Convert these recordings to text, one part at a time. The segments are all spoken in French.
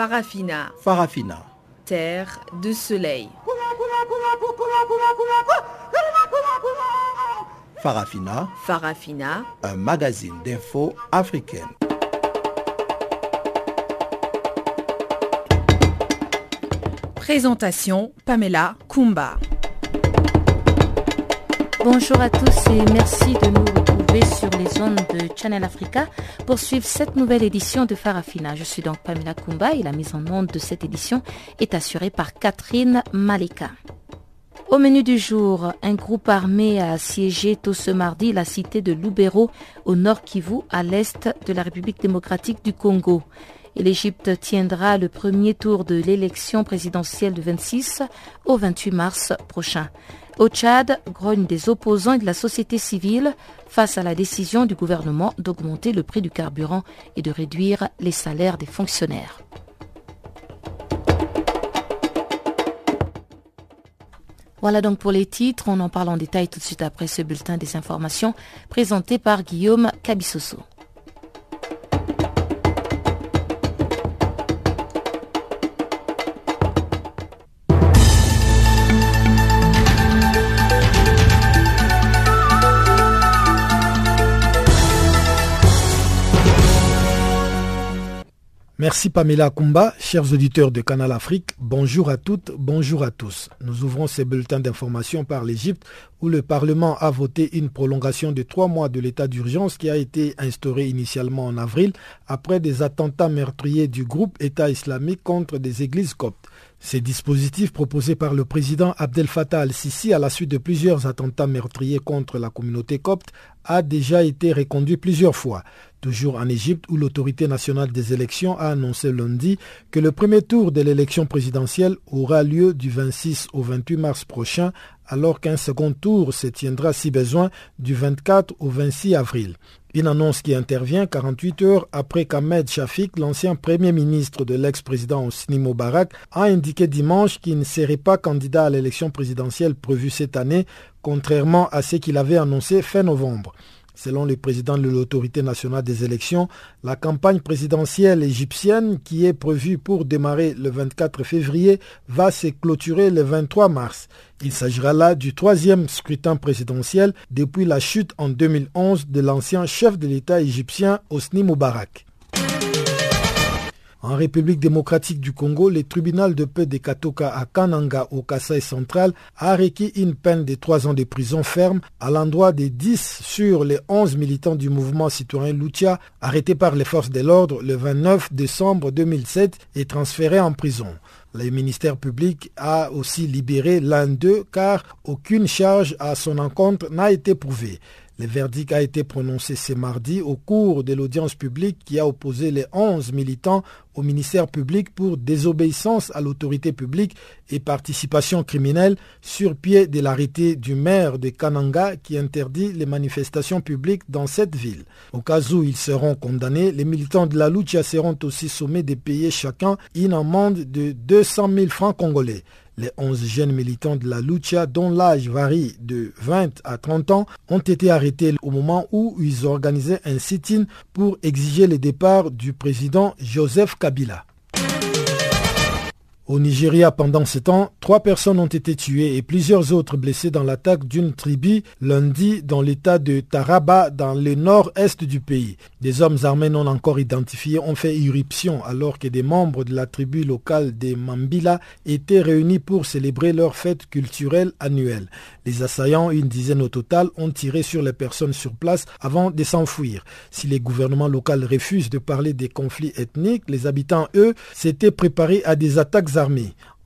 Farafina. Farafina. Terre de soleil. Farafina. Farafina. Un magazine d'infos africaine. Présentation Pamela Kumba. Bonjour à tous et merci de nous sur les zones de Channel Africa pour suivre cette nouvelle édition de Farafina. Je suis donc Pamela Kumba et la mise en onde de cette édition est assurée par Catherine Maleka. Au menu du jour, un groupe armé a assiégé tôt ce mardi la cité de Lubero au nord Kivu à l'est de la République démocratique du Congo et l'Égypte tiendra le premier tour de l'élection présidentielle du 26 au 28 mars prochain. Au Tchad, grogne des opposants et de la société civile face à la décision du gouvernement d'augmenter le prix du carburant et de réduire les salaires des fonctionnaires. Voilà donc pour les titres. On en parle en détail tout de suite après ce bulletin des informations présenté par Guillaume Cabissoso. Merci Pamela Kumba, chers auditeurs de Canal Afrique, bonjour à toutes, bonjour à tous. Nous ouvrons ces bulletins d'information par l'Égypte où le Parlement a voté une prolongation de trois mois de l'état d'urgence qui a été instauré initialement en avril après des attentats meurtriers du groupe État islamique contre des églises coptes. Ces dispositifs proposés par le président Abdel Fattah al-Sisi à la suite de plusieurs attentats meurtriers contre la communauté copte a déjà été reconduit plusieurs fois. Toujours en Égypte, où l'autorité nationale des élections a annoncé lundi que le premier tour de l'élection présidentielle aura lieu du 26 au 28 mars prochain, alors qu'un second tour se tiendra si besoin du 24 au 26 avril. Une annonce qui intervient 48 heures après qu'Ahmed Shafik, l'ancien premier ministre de l'ex-président Hosni Moubarak, a indiqué dimanche qu'il ne serait pas candidat à l'élection présidentielle prévue cette année, contrairement à ce qu'il avait annoncé fin novembre. Selon le président de l'autorité nationale des élections, la campagne présidentielle égyptienne, qui est prévue pour démarrer le 24 février, va se clôturer le 23 mars. Il s'agira là du troisième scrutin présidentiel depuis la chute en 2011 de l'ancien chef de l'État égyptien Hosni Moubarak. En République démocratique du Congo, le tribunal de paix de Katoka à Kananga au Kasaï central a requis une peine de trois ans de prison ferme à l'endroit des 10 sur les 11 militants du mouvement citoyen Lucha arrêtés par les forces de l'ordre le 29 décembre 2007 et transférés en prison. Le ministère public a aussi libéré l'un d'eux car aucune charge à son encontre n'a été prouvée. Le verdict a été prononcé ce mardi au cours de l'audience publique qui a opposé les 11 militants au ministère public pour désobéissance à l'autorité publique et participation criminelle sur pied de l'arrêté du maire de Kananga qui interdit les manifestations publiques dans cette ville. Au cas où ils seront condamnés, les militants de la Lucha seront aussi sommés de payer chacun une amende de 200 000 francs congolais. Les 11 jeunes militants de la lucha, dont l'âge varie de 20 à 30 ans, ont été arrêtés au moment où ils organisaient un sit-in pour exiger le départ du président Joseph Kabila. Au Nigeria, pendant ce temps, trois personnes ont été tuées et plusieurs autres blessées dans l'attaque d'une tribu lundi dans l'état de Taraba, dans le nord-est du pays. Des hommes armés non encore identifiés ont fait irruption alors que des membres de la tribu locale des Mambila étaient réunis pour célébrer leur fête culturelle annuelle. Les assaillants, une dizaine au total, ont tiré sur les personnes sur place avant de s'enfuir. Si les gouvernements locaux refusent de parler des conflits ethniques, les habitants, eux, s'étaient préparés à des attaques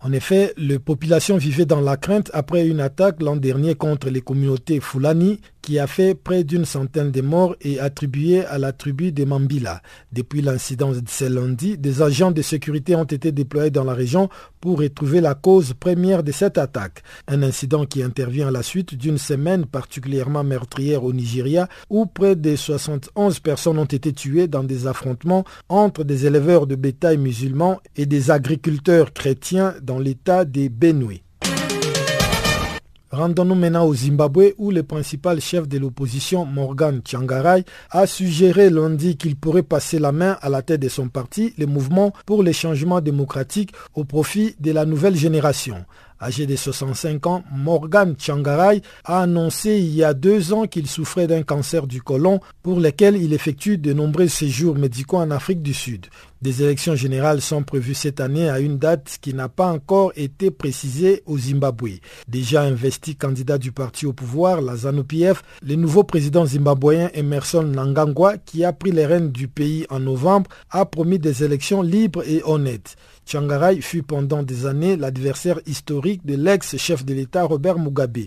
En effet, les populations vivaient dans la crainte après une attaque l'an dernier contre les communautés Fulani qui a fait près d'une centaine de morts et attribué à la tribu des Mambila. Depuis l'incident de ce lundi, des agents de sécurité ont été déployés dans la région pour retrouver la cause première de cette attaque. Un incident qui intervient à la suite d'une semaine particulièrement meurtrière au Nigeria où près de 71 personnes ont été tuées dans des affrontements entre des éleveurs de bétail musulmans et des agriculteurs chrétiens dans l'état des Benoué. Rendons-nous maintenant au Zimbabwe où le principal chef de l'opposition, Morgan Tchangaray, a suggéré lundi qu'il pourrait passer la main à la tête de son parti, le mouvement pour les changements démocratiques au profit de la nouvelle génération. Âgé de 65 ans, Morgan Tchangaray a annoncé il y a deux ans qu'il souffrait d'un cancer du côlon pour lequel il effectue de nombreux séjours médicaux en Afrique du Sud. Des élections générales sont prévues cette année à une date qui n'a pas encore été précisée au Zimbabwe. Déjà investi candidat du parti au pouvoir, la ZANU-PF, le nouveau président zimbabwéen Emerson Nangangwa, qui a pris les rênes du pays en novembre, a promis des élections libres et honnêtes. Changaray fut pendant des années l'adversaire historique de l'ex-chef de l'État Robert Mugabe.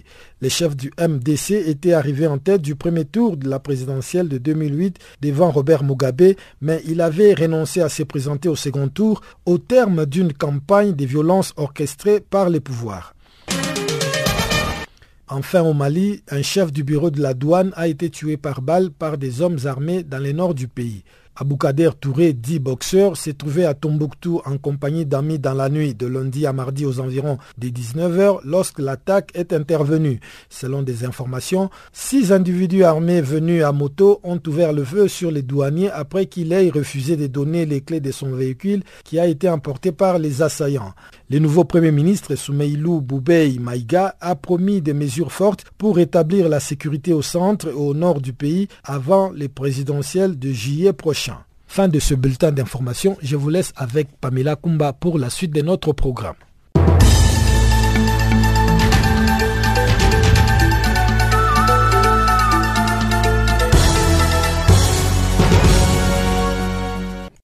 Le chef du MDC était arrivé en tête du premier tour de la présidentielle de 2008 devant Robert Mugabe, mais il avait renoncé à se présenter au second tour au terme d'une campagne de violence orchestrée par les pouvoirs. Enfin au Mali, un chef du bureau de la douane a été tué par balle par des hommes armés dans le nord du pays. Aboukader Touré, dit boxeur, s'est trouvé à Tombouctou en compagnie d'amis dans la nuit de lundi à mardi aux environs des 19h lorsque l'attaque est intervenue. Selon des informations, six individus armés venus à moto ont ouvert le feu sur les douaniers après qu'il ait refusé de donner les clés de son véhicule qui a été emporté par les assaillants. Le nouveau Premier ministre Soumeilou Boubei Maïga a promis des mesures fortes pour rétablir la sécurité au centre et au nord du pays avant les présidentielles de juillet prochain. Fin de ce bulletin d'information, je vous laisse avec Pamela Kumba pour la suite de notre programme.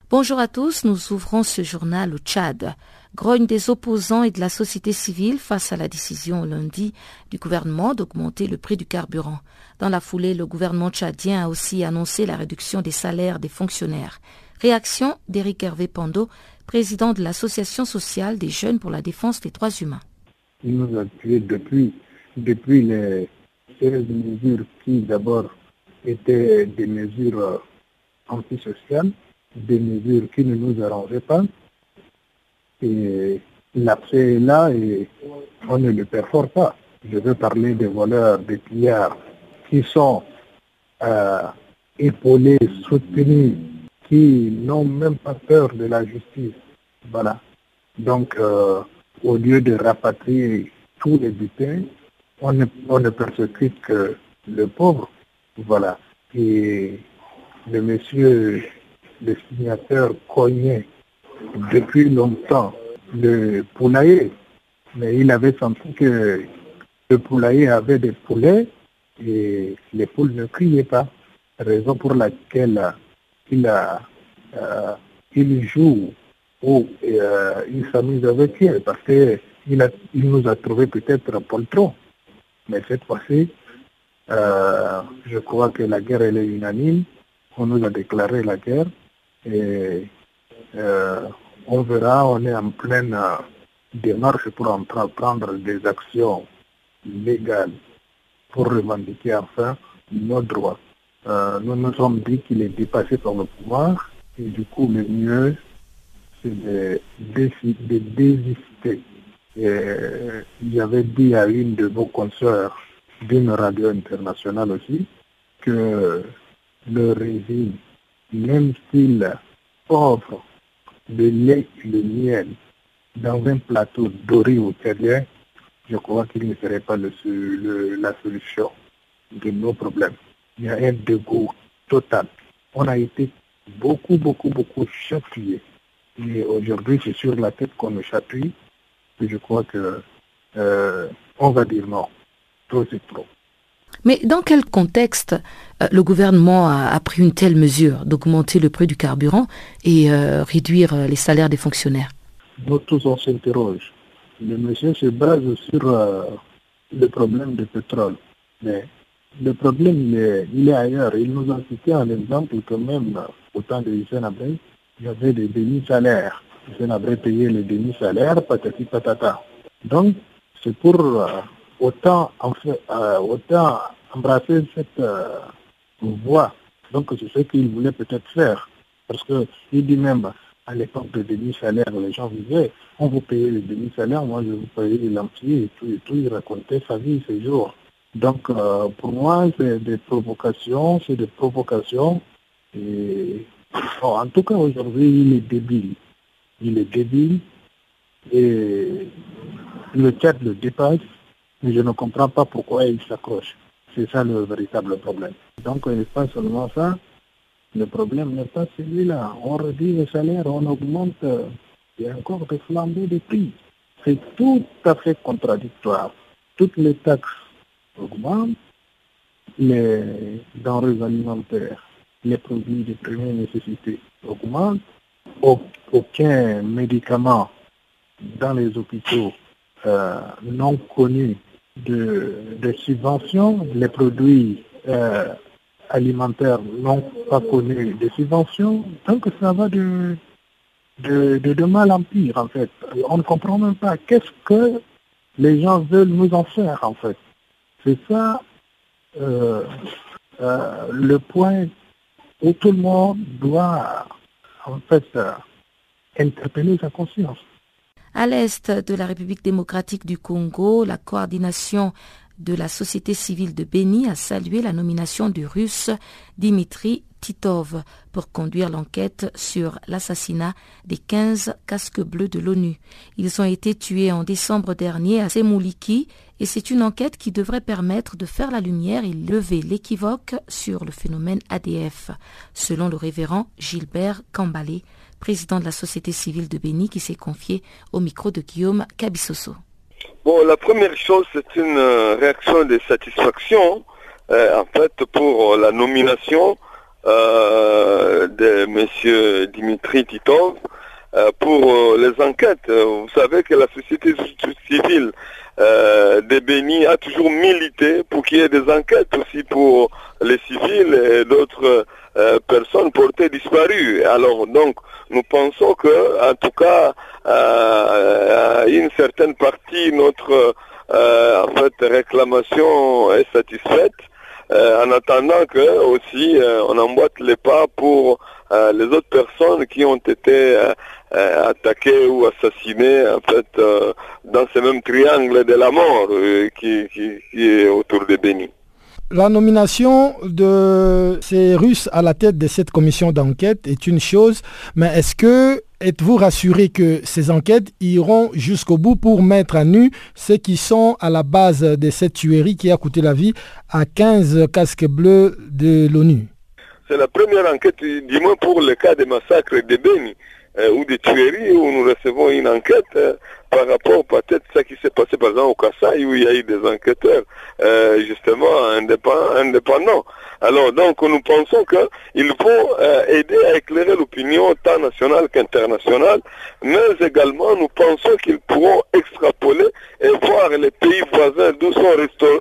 Bonjour à tous, nous ouvrons ce journal au Tchad grogne des opposants et de la société civile face à la décision lundi du gouvernement d'augmenter le prix du carburant. Dans la foulée, le gouvernement tchadien a aussi annoncé la réduction des salaires des fonctionnaires. Réaction d'Éric Hervé Pando, président de l'Association sociale des jeunes pour la défense des droits humains. Il nous a tués depuis, depuis les 16 mesures qui d'abord étaient des mesures antisociales, des mesures qui ne nous arrangeaient pas, et l'accès est là et on ne le perfore pas. Je veux parler des voleurs, des pillards qui sont euh, épaulés, soutenus, qui n'ont même pas peur de la justice. Voilà. Donc, euh, au lieu de rapatrier tous les butins, on ne, on persécute que le pauvre. Voilà. Et le monsieur, le signateur Cognet, depuis longtemps le poulailler, mais il avait senti que le poulailler avait des poulets et les poules ne criaient pas. Raison pour laquelle il, a, euh, il joue ou euh, il s'amuse avec eux parce qu'il il nous a trouvé peut-être un poltron. Mais cette fois-ci, euh, je crois que la guerre elle est unanime. On nous a déclaré la guerre et euh, on verra, on est en pleine euh, démarche pour prendre des actions légales pour revendiquer enfin nos droits. Euh, nous nous sommes dit qu'il est dépassé par le pouvoir et du coup le mieux c'est de, de, désister. il y avait dit à une de vos consoeurs d'une radio internationale aussi que le régime, même s'il offre de lait et de miel dans un plateau doré au terrien, je crois qu'il ne serait pas le, la solution de nos problèmes. Il y a un dégoût total. On a été beaucoup, beaucoup, beaucoup chatouillés. Et aujourd'hui, c'est sur la tête qu'on me chatouille que je crois que euh, on va dire non. Trop, c'est trop. Mais dans quel contexte euh, le gouvernement a, pris une telle mesure d'augmenter le prix du carburant et euh, réduire euh, les salaires des fonctionnaires? Nous tous, on s'interroge. Le monsieur se base sur le problème du pétrole. Mais le problème, il est, ailleurs. Il nous a cité un exemple que même au temps de Hussein Abré, il y avait des demi-salaires. Hussein Abré payait les demi-salaires, patati patata. Donc, c'est pour autant, en fait, euh, autant embrasser cette euh, voie. Donc c'est ce qu'il voulait peut-être faire. Parce qu'il dit même, à l'époque de demi-salaire, les gens disaient, on vous paye le demi-salaire, moi je vous paye l'entier et tout et tout. Il racontait sa vie, ses jours. Donc euh, pour moi, c'est des provocations, c'est des provocations. Et en tout cas aujourd'hui, il est débile. Il est débile et le Tchad le dépasse, mais je ne comprends pas pourquoi il s'accroche. C'est ça le véritable problème. Donc il n'est pas seulement ça, le problème n'est pas celui-là. On réduit les salaires, on augmente, il y a encore des flambées de prix. C'est tout à fait contradictoire. Toutes les taxes augmentent, les denrées alimentaires, les produits de première nécessité augmentent, aucun médicament dans les hôpitaux euh, non connus de, subventions, les produits euh, alimentaires n'ont pas connu de subventions, donc ça va de, de, mal en pire en fait. On ne comprend même pas qu'est-ce que les gens veulent nous en faire en fait. C'est ça euh, euh, le point où tout le monde doit en fait interpeller sa conscience. À l'est de la République démocratique du Congo, la coordination de la société civile de Beni a salué la nomination du russe Dimitri Titov pour conduire l'enquête sur l'assassinat des 15 casques bleus de l'ONU. Ils ont été tués en décembre dernier à Semouliki et c'est une enquête qui devrait permettre de faire la lumière et lever l'équivoque sur le phénomène ADF, selon le révérend Gilbert Kambalé, président de la société civile de Beni qui s'est confié au micro de Guillaume Cabissoso. Bon, la première chose, c'est une euh, réaction de satisfaction, euh, en fait, pour la nomination euh, de M. Dimitri Titov pour les enquêtes. Vous savez que la société civile de Béni a toujours milité pour qu'il y ait des enquêtes aussi pour les civils et d'autres personnes portées disparues. Alors, donc, nous pensons que, en tout cas, euh, une certaine partie, notre euh, en fait, réclamation est satisfaite. Euh, en attendant que aussi on emboîte les pas pour les autres personnes qui ont été attaquées ou assassinées en fait dans ce même triangle de la mort qui, qui, est autour de Béni. La nomination de ces Russes à la tête de cette commission d'enquête est une chose, mais est-ce que êtes-vous rassuré que ces enquêtes iront jusqu'au bout pour mettre à nu ceux qui sont à la base de cette tuerie qui a coûté la vie à 15 casques bleus de l'ONU? C'est la première enquête, du moins pour le cas des massacres de Beni euh, ou des tueries où nous recevons une enquête euh, par rapport peut-être à ce qui s'est passé par exemple au Kassai où il y a eu des enquêteurs euh, justement indépendants. Alors donc nous pensons qu'il faut euh, aider à éclairer l'opinion tant nationale qu'internationale, mais également nous pensons qu'ils pourront extrapoler et voir les pays voisins d'où sont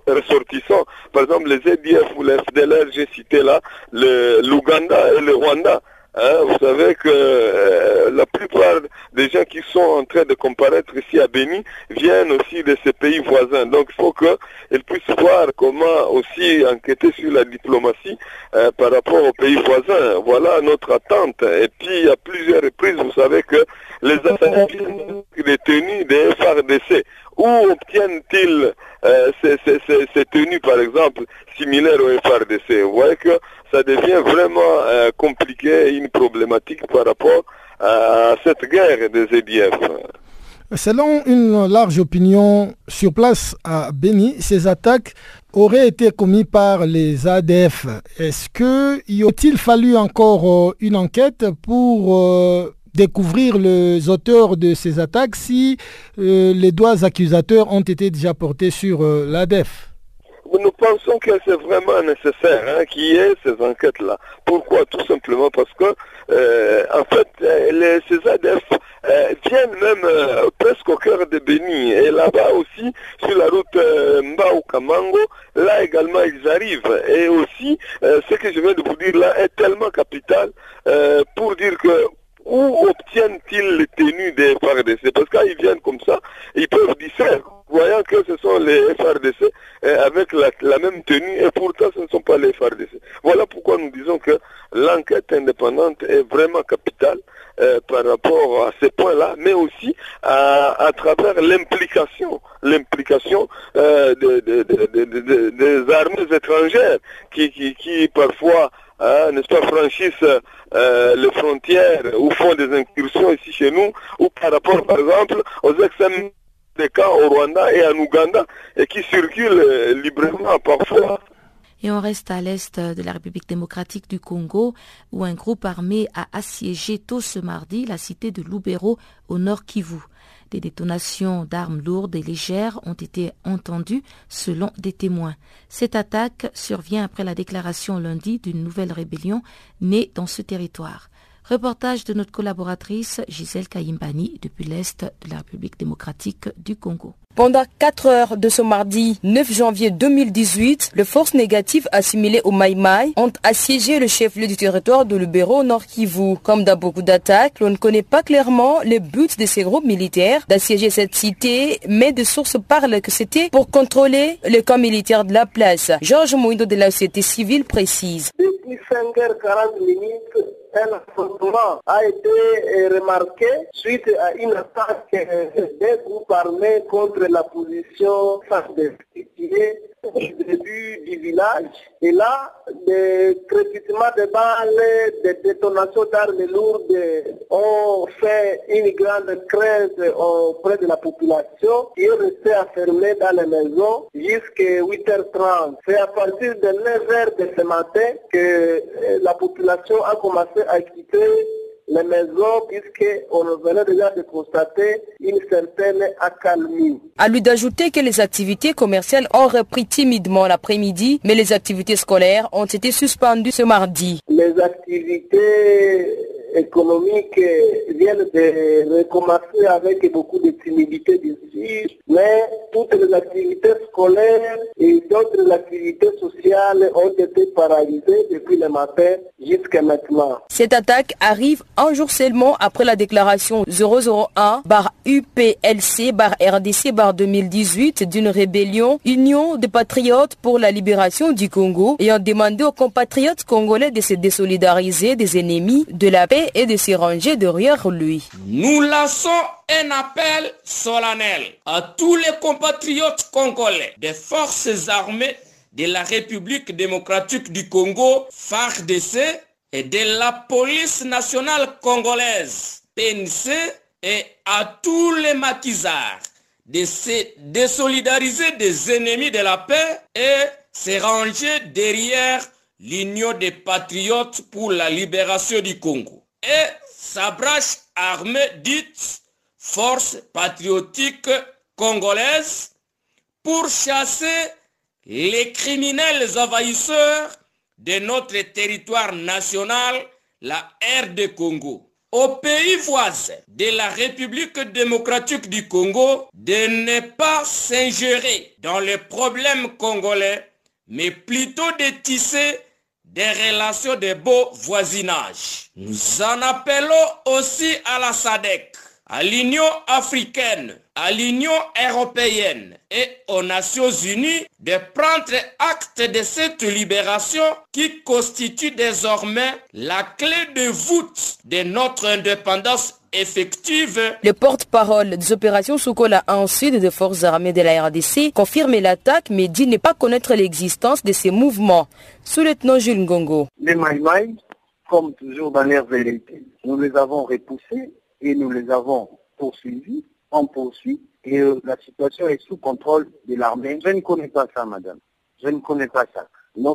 ressortissants, par exemple les EDF ou les FDLR, j'ai cité là, l'Ouganda et le Rwanda. Hein, vous savez que euh, la plupart des gens qui sont en train de comparaître ici à Béni viennent aussi de ces pays voisins. Donc il faut qu'ils puissent voir comment aussi enquêter sur la diplomatie euh, par rapport aux pays voisins. Voilà notre attente. Et puis à plusieurs reprises, vous savez que les assassins détenus des FRDC, où obtiennent-ils euh, ces, ces, tenues, par exemple, similaires au FRDC Vous voyez que ça devient vraiment euh, compliqué et une problématique par rapport à cette guerre des EDF. Selon une large opinion sur place à Beni, ces attaques auraient été commises par les ADF. Est-ce qu'il a-t-il fallu encore euh, une enquête pour euh, découvrir les auteurs de ces attaques si les doigts accusateurs ont été déjà portés sur l'ADF nous pensons que c'est vraiment nécessaire hein, qu'il y ait ces enquêtes-là. Pourquoi? Tout simplement parce que, euh, en fait, euh, les, ces ADF euh, viennent même presque au cœur de Béni. Et là-bas aussi, sur la route Mbao-Kamango, là également ils arrivent. Et aussi, ce que je viens de vous dire là est tellement capital pour dire que où obtiennent-ils les tenues des FARDC Parce qu'ils viennent comme ça, ils peuvent distraire voyant que ce sont les FRDC avec la, même tenue et pourtant ce ne sont pas les FRDC. Voilà pourquoi nous disons que l'enquête indépendante est vraiment capitale euh, par rapport à ces points-là, mais aussi à, travers l'implication, l'implication euh, de, de, de, des armées étrangères qui, qui, parfois Hein, franchissent euh, les frontières ou font des incursions ici chez nous, ou par rapport, par exemple, aux examens et qui circulent euh, librement parfois. Et on reste à l'est de la République démocratique du Congo, où un groupe armé a assiégé tôt ce mardi la cité de Lubero au nord Kivu. Des détonations d'armes lourdes et légères ont été entendues selon des témoins. Cette attaque survient après la déclaration lundi d'une nouvelle rébellion née dans ce territoire. Reportage de notre collaboratrice Gisèle Kayimbani depuis l'Est de la République démocratique du Congo. Pendant 4 heures de ce mardi 9 janvier 2018, les forces négatives assimilées au Maïmaï ont assiégé le chef-lieu du territoire de Lubero Nord Kivu. Comme dans beaucoup d'attaques, l'on ne connaît pas clairement les buts de ces groupes militaires d'assiéger cette cité, mais de sources parlent que c'était pour contrôler le camp militaire de la place. Georges Mouindo de la société civile précise. Depuis 5h40 minutes, un affrontement a été remarqué suite à une attaque des groupes armés contre la position au début du village. Et là, des crépitements de balles, des détonations d'armes lourdes ont fait une grande crainte auprès de la population qui est restée enfermée dans les maisons jusqu'à 8h30. C'est à partir de 9h de ce matin que la population a commencé à quitter les maisons puisqu'on venait déjà de constater une certaine accalmie. À lui d'ajouter que les activités commerciales ont repris timidement l'après-midi, mais les activités scolaires ont été suspendues ce mardi. Les activités économiques viennent de recommencer avec beaucoup de timidité d'ici, mais toutes les activités scolaires et d'autres activités sociales ont été paralysées depuis le matin jusqu'à maintenant. Cette attaque arrive un jour seulement après la déclaration 001 bar UPLC bar RDC bar 2018 d'une rébellion Union des patriotes pour la libération du Congo ayant demandé aux compatriotes congolais de se désolidariser des ennemis de la paix et de se ranger derrière lui. Nous lançons un appel solennel à tous les compatriotes congolais des forces armées de la République démocratique du Congo, FARDC, et de la police nationale congolaise, PNC, et à tous les maquisards de se désolidariser des ennemis de la paix et se ranger derrière l'Union des patriotes pour la libération du Congo. Et sa branche armée dite Force patriotique congolaise pour chasser les criminels envahisseurs de notre territoire national, la RD Congo. Au pays voisin de la République démocratique du Congo de ne pas s'ingérer dans les problèmes congolais, mais plutôt de tisser des relations de beau voisinage. Nous en appelons aussi à la SADEC, à l'Union africaine, à l'Union européenne et aux Nations unies de prendre acte de cette libération qui constitue désormais la clé de voûte de notre indépendance effective. Le porte-parole des opérations Soukola ensuite des forces armées de la RDC confirme l'attaque mais dit ne pas connaître l'existence de ces mouvements. Sous-lieutenant Jules Ngongo. Les Maïmaï, comme toujours dans l'air vérité, nous les avons repoussés et nous les avons poursuivis on poursuit et euh, la situation est sous contrôle de l'armée. Je ne connais pas ça, madame. Je ne connais pas ça. Nos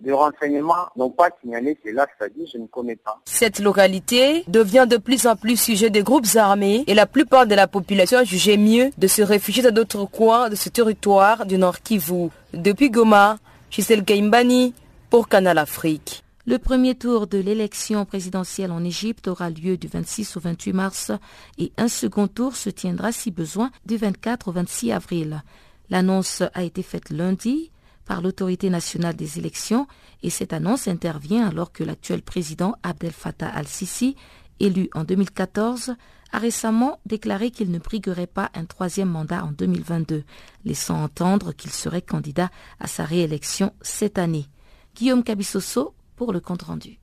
de renseignement n'ont pas signalé cela, c'est-à-dire je ne connais pas. Cette localité devient de plus en plus sujet des groupes armés et la plupart de la population a jugé mieux de se réfugier dans d'autres coins de ce territoire du Nord Kivu. Depuis Goma, Gisèle Kaimbani pour Canal Afrique. Le premier tour de l'élection présidentielle en Égypte aura lieu du 26 au 28 mars et un second tour se tiendra si besoin du 24 au 26 avril. L'annonce a été faite lundi par l'autorité nationale des élections et cette annonce intervient alors que l'actuel président Abdel Fattah al-Sisi, élu en 2014, a récemment déclaré qu'il ne briguerait pas un troisième mandat en 2022, laissant entendre qu'il serait candidat à sa réélection cette année. Guillaume Cabissoso pour le compte-rendu.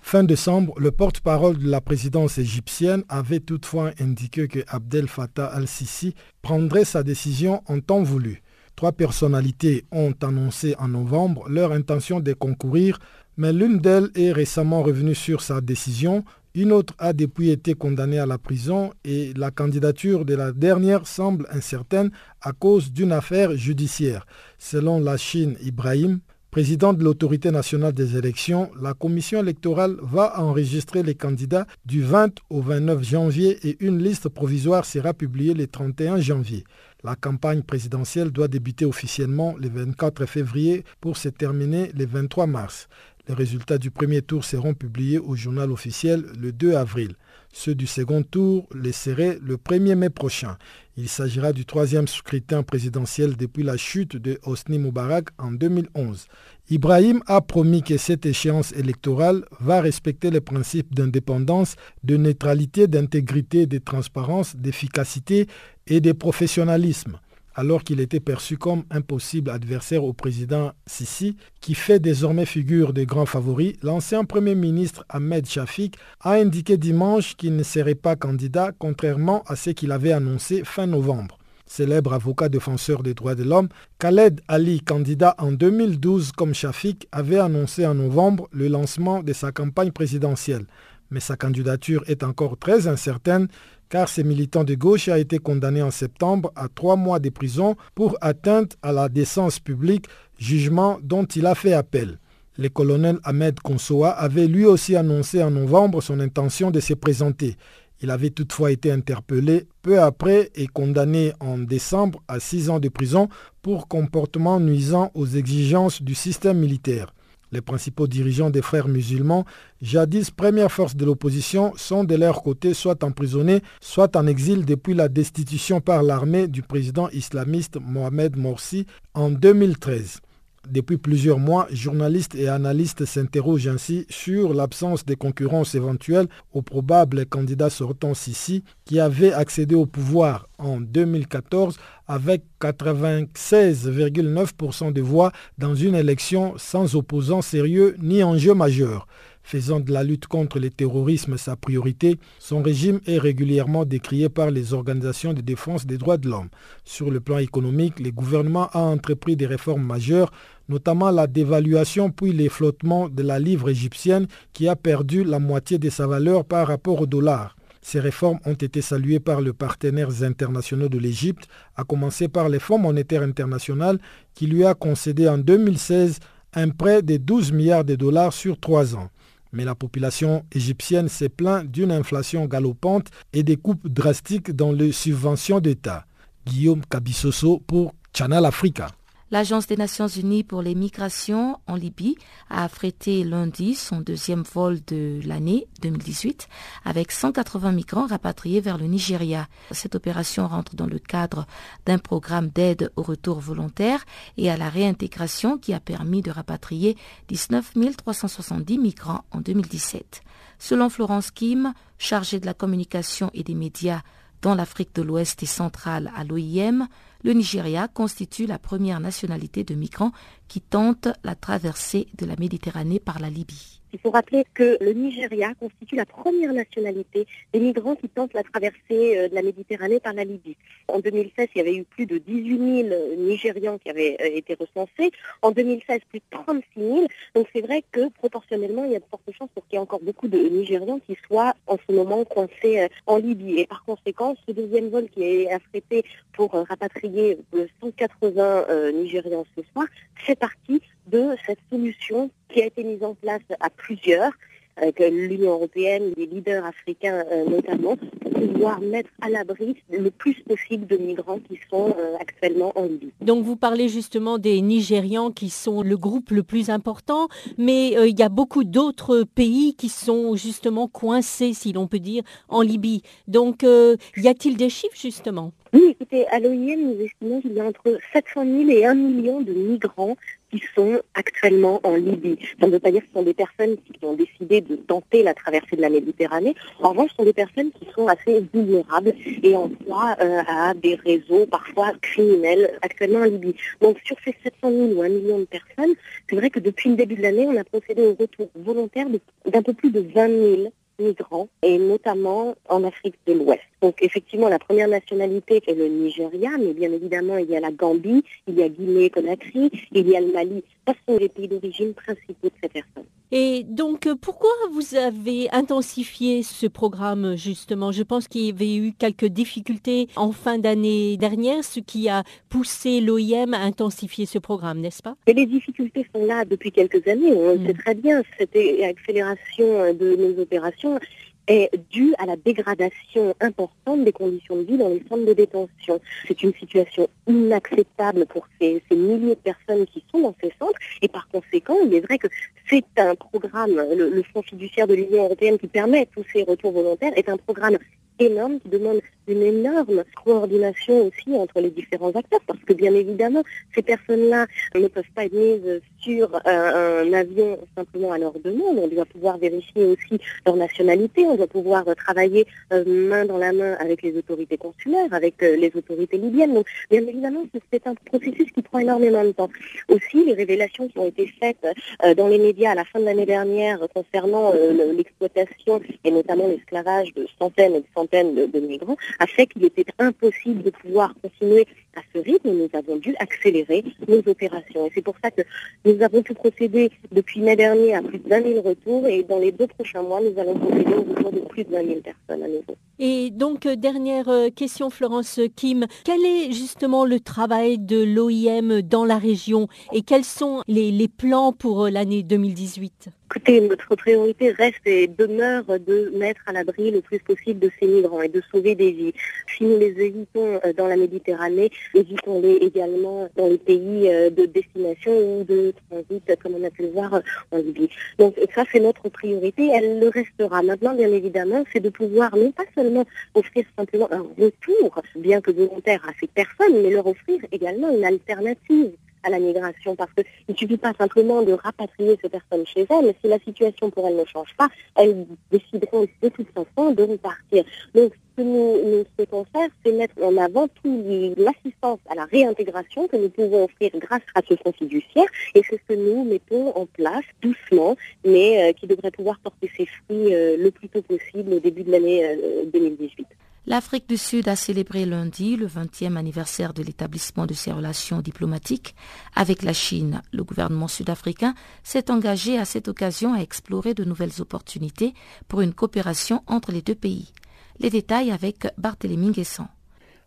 Fin décembre, le porte-parole de la présidence égyptienne avait toutefois indiqué que Abdel Fattah al-Sisi prendrait sa décision en temps voulu. Trois personnalités ont annoncé en novembre leur intention de concourir, mais l'une d'elles est récemment revenue sur sa décision, une autre a depuis été condamnée à la prison et la candidature de la dernière semble incertaine à cause d'une affaire judiciaire. Selon la Chine Ibrahim, président de l'autorité nationale des élections, la commission électorale va enregistrer les candidats du 20 au 29 janvier et une liste provisoire sera publiée le 31 janvier. La campagne présidentielle doit débuter officiellement le 24 février pour se terminer le 23 mars. Les résultats du premier tour seront publiés au journal officiel le 2 avril. Ceux du second tour les seraient le 1er mai prochain. Il s'agira du troisième scrutin présidentiel depuis la chute de Hosni Moubarak en 2011. Ibrahim a promis que cette échéance électorale va respecter les principes d'indépendance, de neutralité, d'intégrité, de transparence, d'efficacité et de professionnalisme alors qu'il était perçu comme un possible adversaire au président Sisi, qui fait désormais figure des grands favoris, l'ancien Premier ministre Ahmed Shafik a indiqué dimanche qu'il ne serait pas candidat, contrairement à ce qu'il avait annoncé fin novembre. Célèbre avocat défenseur des droits de l'homme, Khaled Ali, candidat en 2012 comme Shafik, avait annoncé en novembre le lancement de sa campagne présidentielle. Mais sa candidature est encore très incertaine car ce militant de gauche a été condamné en septembre à trois mois de prison pour atteinte à la décence publique, jugement dont il a fait appel. Le colonel Ahmed Konsoa avait lui aussi annoncé en novembre son intention de se présenter. Il avait toutefois été interpellé peu après et condamné en décembre à six ans de prison pour comportement nuisant aux exigences du système militaire. Les principaux dirigeants des frères musulmans, jadis première force de l'opposition, sont de leur côté soit emprisonnés, soit en exil depuis la destitution par l'armée du président islamiste Mohamed Morsi en 2013. Depuis plusieurs mois, journalistes et analystes s'interrogent ainsi sur l'absence de concurrence éventuelle au probable candidat sortant Sisi qui avait accédé au pouvoir en 2014 avec 96,9% de voix dans une élection sans opposant sérieux ni enjeu majeur. Faisant de la lutte contre le terrorisme sa priorité, son régime est régulièrement décrié par les organisations de défense des droits de l'homme. Sur le plan économique, le gouvernement a entrepris des réformes majeures, notamment la dévaluation puis l'efflottement de la livre égyptienne qui a perdu la moitié de sa valeur par rapport au dollar. Ces réformes ont été saluées par les partenaires internationaux de l'Égypte, à commencer par le Fonds monétaire international qui lui a concédé en 2016 un prêt de 12 milliards de dollars sur trois ans. Mais la population égyptienne s'est plaint d'une inflation galopante et des coupes drastiques dans les subventions d'État. Guillaume Kabissoso pour Channel Africa. L'Agence des Nations Unies pour les migrations en Libye a affrété lundi son deuxième vol de l'année 2018 avec 180 migrants rapatriés vers le Nigeria. Cette opération rentre dans le cadre d'un programme d'aide au retour volontaire et à la réintégration qui a permis de rapatrier 19 370 migrants en 2017. Selon Florence Kim, chargée de la communication et des médias dans l'Afrique de l'Ouest et centrale à l'OIM, le Nigeria constitue la première nationalité de migrants qui tente la traversée de la Méditerranée par la Libye. Il faut rappeler que le Nigeria constitue la première nationalité des migrants qui tentent la traversée euh, de la Méditerranée par la Libye. En 2016, il y avait eu plus de 18 000 Nigérians qui avaient euh, été recensés. En 2016, plus de 36 000. Donc c'est vrai que proportionnellement, il y a de fortes chances pour qu'il y ait encore beaucoup de Nigérians qui soient en ce moment coincés euh, en Libye. Et par conséquent, ce deuxième vol qui est affrété pour rapatrier 180 Nigérians ce soir fait partie de cette solution qui a été mise en place à plusieurs, avec l'Union européenne, les leaders africains euh, notamment, pour pouvoir mettre à l'abri le plus possible de migrants qui sont euh, actuellement en Libye. Donc vous parlez justement des Nigérians qui sont le groupe le plus important, mais euh, il y a beaucoup d'autres pays qui sont justement coincés, si l'on peut dire, en Libye. Donc y a-t-il des chiffres justement? Oui, écoutez, à l'OIM, nous estimons qu'il y a entre 700 000 et 1 million de migrants qui sont actuellement en Libye. Ça ne veut pas dire que ce sont des personnes qui ont décidé de tenter la traversée de la Méditerranée. En revanche, ce sont des personnes qui sont assez vulnérables et en proie euh, à des réseaux parfois criminels actuellement en Libye. Donc sur ces 700 000 ou 1 million de personnes, c'est vrai que depuis le début de l'année, on a procédé au retour volontaire d'un peu plus de 20 000 migrants, et notamment en Afrique de l'Ouest. Donc effectivement, la première nationalité est le Nigeria, mais bien évidemment, il y a la Gambie, il y a Guinée-Conakry, il y a le Mali. Ce sont les pays d'origine principaux de ces personnes. Et donc, pourquoi vous avez intensifié ce programme, justement? Je pense qu'il y avait eu quelques difficultés en fin d'année dernière, ce qui a poussé l'OIM à intensifier ce programme, n'est-ce pas? Et Les difficultés sont là depuis quelques années, on le mm. sait très bien. Cette accélération de nos opérations est due à la dégradation importante des conditions de vie dans les centres de détention. C'est une situation inacceptable pour ces, milliers de personnes qui sont dans ces centres et par conséquent, il est vrai que c'est un programme, le, le Fonds fiduciaire de l'Union européenne qui permet tous ces retours volontaires, est un programme énorme qui demande une énorme coordination aussi entre les différents acteurs parce que bien évidemment ces personnes-là ne peuvent pas être mises sur un, avion simplement à leur demande. On doit pouvoir vérifier aussi leur nationalité, on doit pouvoir travailler euh, main dans la main avec les autorités consulaires, avec euh, les autorités libyennes. Donc bien évidemment c'est un processus qui prend énormément de temps. Aussi les révélations qui ont été faites euh, dans les médias à la fin de l'année dernière concernant l'exploitation et notamment l'esclavage de centaines et de centaines de migrants a fait qu'il était impossible de pouvoir continuer à ce rythme. Nous avons dû accélérer nos opérations. Et c'est pour ça que nous avons pu procéder depuis mai dernier à plus de 20 000 retours et dans les deux prochains mois, nous allons procéder au retour de plus de 20 000 personnes à nouveau. Et donc, euh, dernière euh, question, Florence Kim. Quel est justement le travail de l'OIM dans la région et quels sont les, plans pour euh, l'année 2018 Écoutez, notre priorité reste et demeure de mettre à l'abri le plus possible de ces migrants et de sauver des vies. Si nous les évitons dans la Méditerranée, évitons-les également dans les pays de destination ou de transit, comme on a pu le voir en Libye. Donc ça, c'est notre priorité. Elle le restera. Maintenant, bien évidemment, c'est de pouvoir non pas seulement offrir simplement un retour, bien que volontaire, à ces personnes, mais leur offrir également une alternative à la migration, parce qu'il ne suffit pas simplement de rapatrier ces personnes chez elles, si la situation pour elles ne change pas, elles décideront de toute façon de repartir. Donc, ce que nous, souhaitons faire, c'est mettre en avant toute l'assistance à la réintégration que nous pouvons offrir grâce à ce fonds fiduciaire, et c'est ce que nous mettons en place doucement, mais euh, qui devrait pouvoir porter ses fruits euh, le plus tôt possible au début de l'année 2018. L'Afrique du Sud a célébré lundi le 20e anniversaire de l'établissement de ses relations diplomatiques avec la Chine. Le gouvernement sud-africain s'est engagé à cette occasion à explorer de nouvelles opportunités pour une coopération entre les deux pays. Les détails avec Barthélémy Guesson.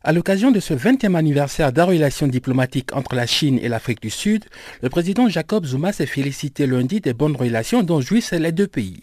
À l'occasion de ce 20e anniversaire de la relation diplomatique entre la Chine et l'Afrique du Sud, le président Jacob Zuma s'est félicité lundi des bonnes relations dont jouissent les deux pays.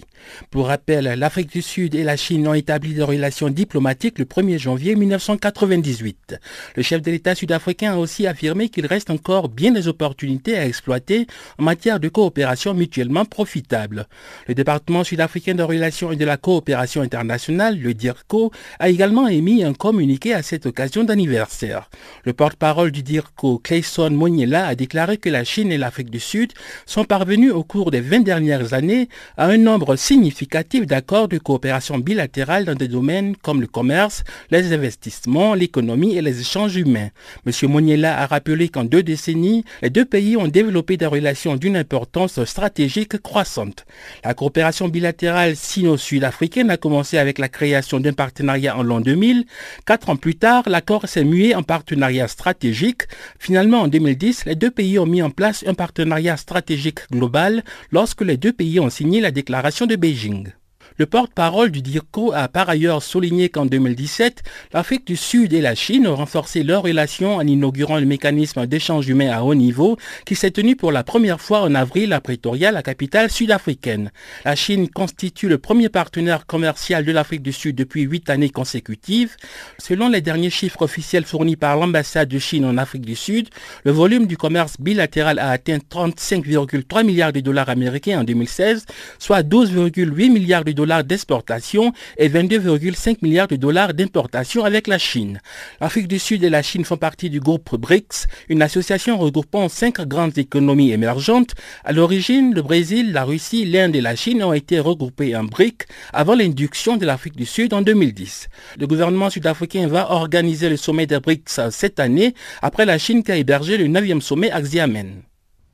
Pour rappel, l'Afrique du Sud et la Chine ont établi des relations diplomatiques le 1er janvier 1998. Le chef de l'État sud-africain a aussi affirmé qu'il reste encore bien des opportunités à exploiter en matière de coopération mutuellement profitable. Le département sud-africain de relations et de la coopération internationale, le DIRCO, a également émis un communiqué à cette occasion d'anniversaire. Le porte-parole du DIRCO, Clayson Moniela, a déclaré que la Chine et l'Afrique du Sud sont parvenus au cours des 20 dernières années à un nombre significatif d'accords de coopération bilatérale dans des domaines comme le commerce, les investissements, l'économie et les échanges humains. M. Moniela a rappelé qu'en deux décennies, les deux pays ont développé des relations d'une importance stratégique croissante. La coopération bilatérale sino-sud-africaine a commencé avec la création d'un partenariat en l'an 2000. Quatre ans plus tard, l'accord s'est mué en partenariat stratégique. Finalement, en 2010, les deux pays ont mis en place un partenariat stratégique global lorsque les deux pays ont signé la déclaration de Beijing. Le porte-parole du DIRCO a par ailleurs souligné qu'en 2017, l'Afrique du Sud et la Chine ont renforcé leurs relations en inaugurant le mécanisme d'échange humain à haut niveau qui s'est tenu pour la première fois en avril à Pretoria, la capitale sud-africaine. La Chine constitue le premier partenaire commercial de l'Afrique du Sud depuis huit années consécutives. Selon les derniers chiffres officiels fournis par l'ambassade de Chine en Afrique du Sud, le volume du commerce bilatéral a atteint 35,3 milliards de dollars américains en 2016, soit 12,8 milliards de dollars dollars d'exportation et 22,5 milliards de dollars d'importation avec la Chine. L'Afrique du Sud et la Chine font partie du groupe BRICS, une association regroupant cinq grandes économies émergentes. À l'origine, le Brésil, la Russie, l'Inde et la Chine ont été regroupés en BRIC avant l'induction de l'Afrique du Sud en 2010. Le gouvernement sud-africain va organiser le sommet des BRICS cette année après la Chine qui a hébergé le 9e sommet Axiamen.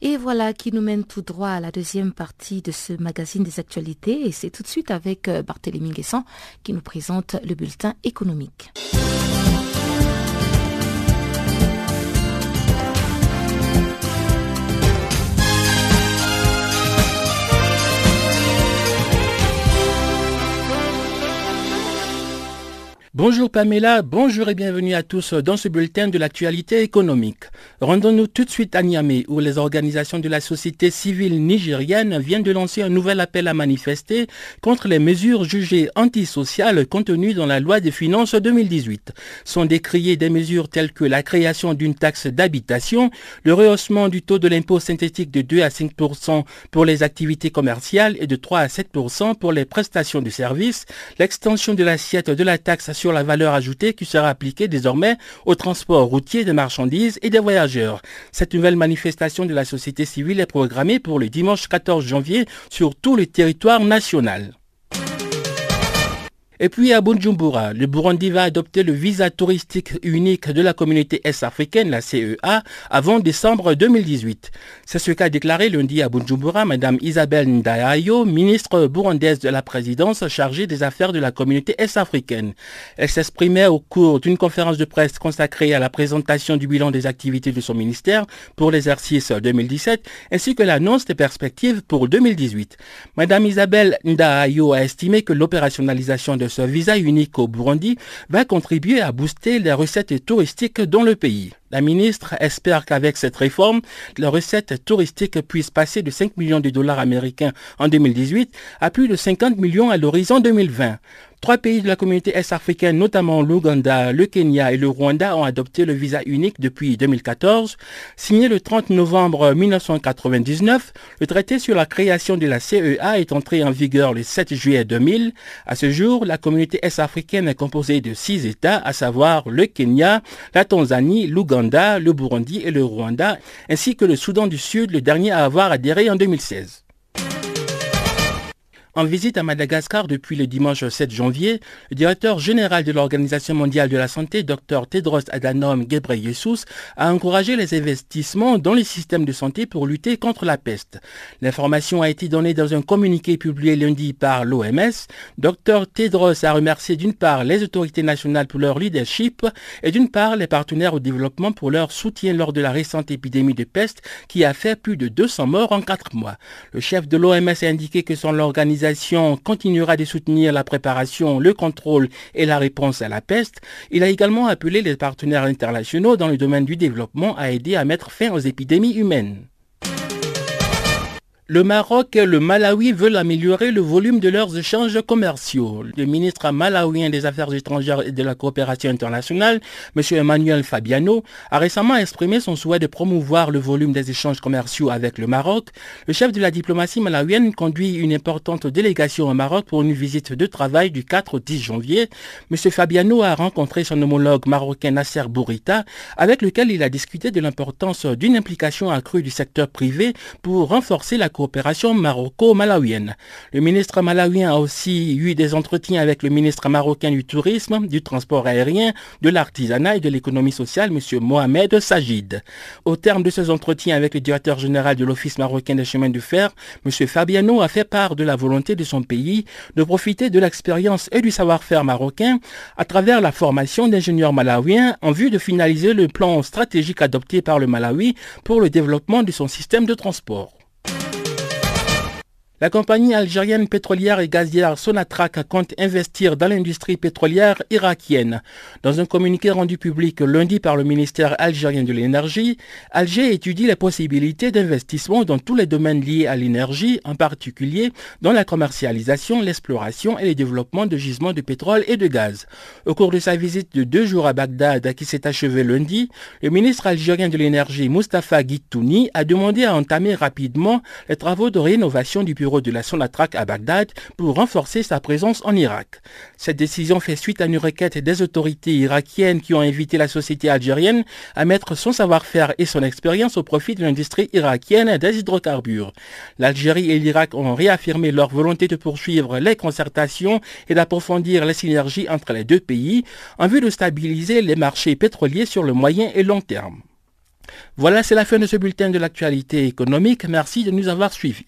Et voilà qui nous mène tout droit à la deuxième partie de ce magazine des actualités. Et c'est tout de suite avec euh, Barthélémy Guessant qui nous présente le bulletin économique. Bonjour Pamela, bonjour et bienvenue à tous dans ce bulletin de l'actualité économique. Rendons-nous tout de suite à Niamey où les organisations de la société civile nigérienne viennent de lancer un nouvel appel à manifester contre les mesures jugées antisociales contenues dans la loi des finances 2018. Sont décriées des mesures telles que la création d'une taxe d'habitation, le rehaussement du taux de l'impôt synthétique de 2 à 5% pour les activités commerciales et de 3 à 7% pour les prestations de services, l'extension de l'assiette de la taxe sur la valeur ajoutée qui sera appliquée désormais au transport routier des marchandises et des voyageurs. Cette nouvelle manifestation de la société civile est programmée pour le dimanche 14 janvier sur tout le territoire national. Et puis à Bujumbura, le Burundi va adopter le visa touristique unique de la communauté est-africaine, la CEA, avant décembre 2018. C'est ce qu'a déclaré lundi à Bujumbura Mme Isabelle Ndayayo, ministre burundaise de la présidence chargée des affaires de la communauté est-africaine. Elle s'exprimait au cours d'une conférence de presse consacrée à la présentation du bilan des activités de son ministère pour l'exercice 2017 ainsi que l'annonce des perspectives pour 2018. Mme Isabelle Ndayayo a estimé que l'opérationnalisation de ce visa unique au Burundi va contribuer à booster les recettes touristiques dans le pays. La ministre espère qu'avec cette réforme, les recettes touristiques puissent passer de 5 millions de dollars américains en 2018 à plus de 50 millions à l'horizon 2020. Trois pays de la communauté est-africaine, notamment l'Ouganda, le Kenya et le Rwanda, ont adopté le visa unique depuis 2014. Signé le 30 novembre 1999, le traité sur la création de la CEA est entré en vigueur le 7 juillet 2000. À ce jour, la communauté est-africaine est composée de six États, à savoir le Kenya, la Tanzanie, l'Ouganda, le Burundi et le Rwanda, ainsi que le Soudan du Sud, le dernier à avoir adhéré en 2016. En visite à Madagascar depuis le dimanche 7 janvier, le directeur général de l'Organisation mondiale de la santé, Dr Tedros Adhanom Ghebreyesus, a encouragé les investissements dans les systèmes de santé pour lutter contre la peste. L'information a été donnée dans un communiqué publié lundi par l'OMS. Dr Tedros a remercié d'une part les autorités nationales pour leur leadership et d'une part les partenaires au développement pour leur soutien lors de la récente épidémie de peste qui a fait plus de 200 morts en quatre mois. Le chef de l'OMS a indiqué que son organisation continuera de soutenir la préparation, le contrôle et la réponse à la peste. Il a également appelé les partenaires internationaux dans le domaine du développement à aider à mettre fin aux épidémies humaines. Le Maroc et le Malawi veulent améliorer le volume de leurs échanges commerciaux. Le ministre malawien des Affaires étrangères et de la coopération internationale, M. Emmanuel Fabiano, a récemment exprimé son souhait de promouvoir le volume des échanges commerciaux avec le Maroc. Le chef de la diplomatie malawienne conduit une importante délégation au Maroc pour une visite de travail du 4 au 10 janvier. M. Fabiano a rencontré son homologue marocain Nasser Bourita, avec lequel il a discuté de l'importance d'une implication accrue du secteur privé pour renforcer la coopération maroco-malawienne. Le ministre malawien a aussi eu des entretiens avec le ministre marocain du tourisme, du transport aérien, de l'artisanat et de l'économie sociale, M. Mohamed Sajid. Au terme de ces entretiens avec le directeur général de l'Office marocain des chemins de fer, M. Fabiano a fait part de la volonté de son pays de profiter de l'expérience et du savoir-faire marocain à travers la formation d'ingénieurs malawiens en vue de finaliser le plan stratégique adopté par le Malawi pour le développement de son système de transport. La compagnie algérienne pétrolière et gazière Sonatrach compte investir dans l'industrie pétrolière irakienne. Dans un communiqué rendu public lundi par le ministère algérien de l'énergie, Alger étudie les possibilités d'investissement dans tous les domaines liés à l'énergie, en particulier dans la commercialisation, l'exploration et le développement de gisements de pétrole et de gaz. Au cours de sa visite de deux jours à Bagdad qui s'est achevée lundi, le ministre algérien de l'énergie Mustafa Guitouni a demandé à entamer rapidement les travaux de rénovation du bureau de la Sonatrach à Bagdad pour renforcer sa présence en Irak. Cette décision fait suite à une requête des autorités irakiennes qui ont invité la société algérienne à mettre son savoir-faire et son expérience au profit de l'industrie irakienne des hydrocarbures. L'Algérie et l'Irak ont réaffirmé leur volonté de poursuivre les concertations et d'approfondir les synergies entre les deux pays en vue de stabiliser les marchés pétroliers sur le moyen et long terme. Voilà, c'est la fin de ce bulletin de l'actualité économique. Merci de nous avoir suivis.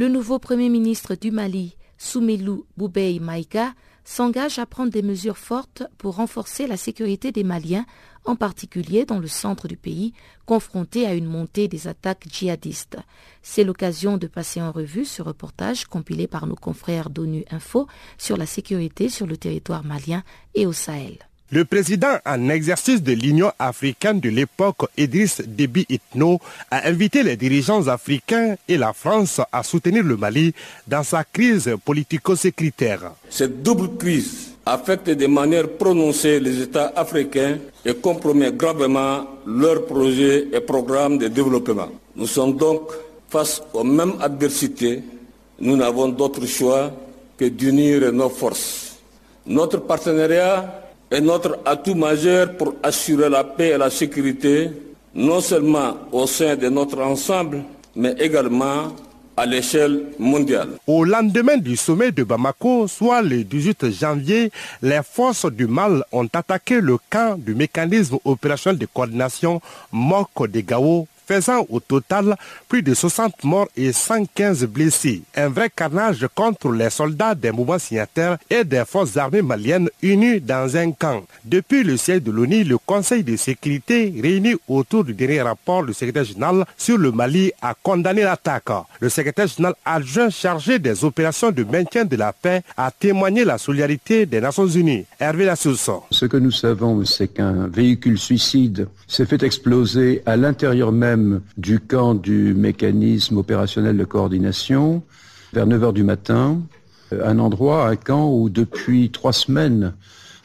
Le nouveau Premier ministre du Mali, Soumelou Boubei Maïga, s'engage à prendre des mesures fortes pour renforcer la sécurité des Maliens, en particulier dans le centre du pays, confronté à une montée des attaques djihadistes. C'est l'occasion de passer en revue ce reportage compilé par nos confrères d'ONU Info sur la sécurité sur le territoire malien et au Sahel. Le président en exercice de l'Union africaine de l'époque, Idriss Déby Itno, a invité les dirigeants africains et la France à soutenir le Mali dans sa crise politico-sécuritaire. Cette double crise affecte de manière prononcée les États africains et compromet gravement leurs projets et programmes de développement. Nous sommes donc face aux mêmes adversités. Nous n'avons d'autre choix que d'unir nos forces. Notre partenariat est notre atout majeur pour assurer la paix et la sécurité, non seulement au sein de notre ensemble, mais également à l'échelle mondiale. Au lendemain du sommet de Bamako, soit le 18 janvier, les forces du mal ont attaqué le camp du mécanisme opérationnel de coordination Moko de Gao faisant au total plus de 60 morts et 115 blessés. Un vrai carnage contre les soldats des mouvements signataires et des forces armées maliennes unis dans un camp. Depuis le siège de l'ONU, le Conseil de sécurité, réuni autour du dernier rapport du secrétaire général sur le Mali, a condamné l'attaque. Le secrétaire général adjoint chargé des opérations de maintien de la paix a témoigné la solidarité des Nations Unies. Hervé Lassousson. Ce que nous savons, c'est qu'un véhicule suicide s'est fait exploser à l'intérieur même du camp du mécanisme opérationnel de coordination vers 9 heures du matin, un endroit, un camp où depuis trois semaines,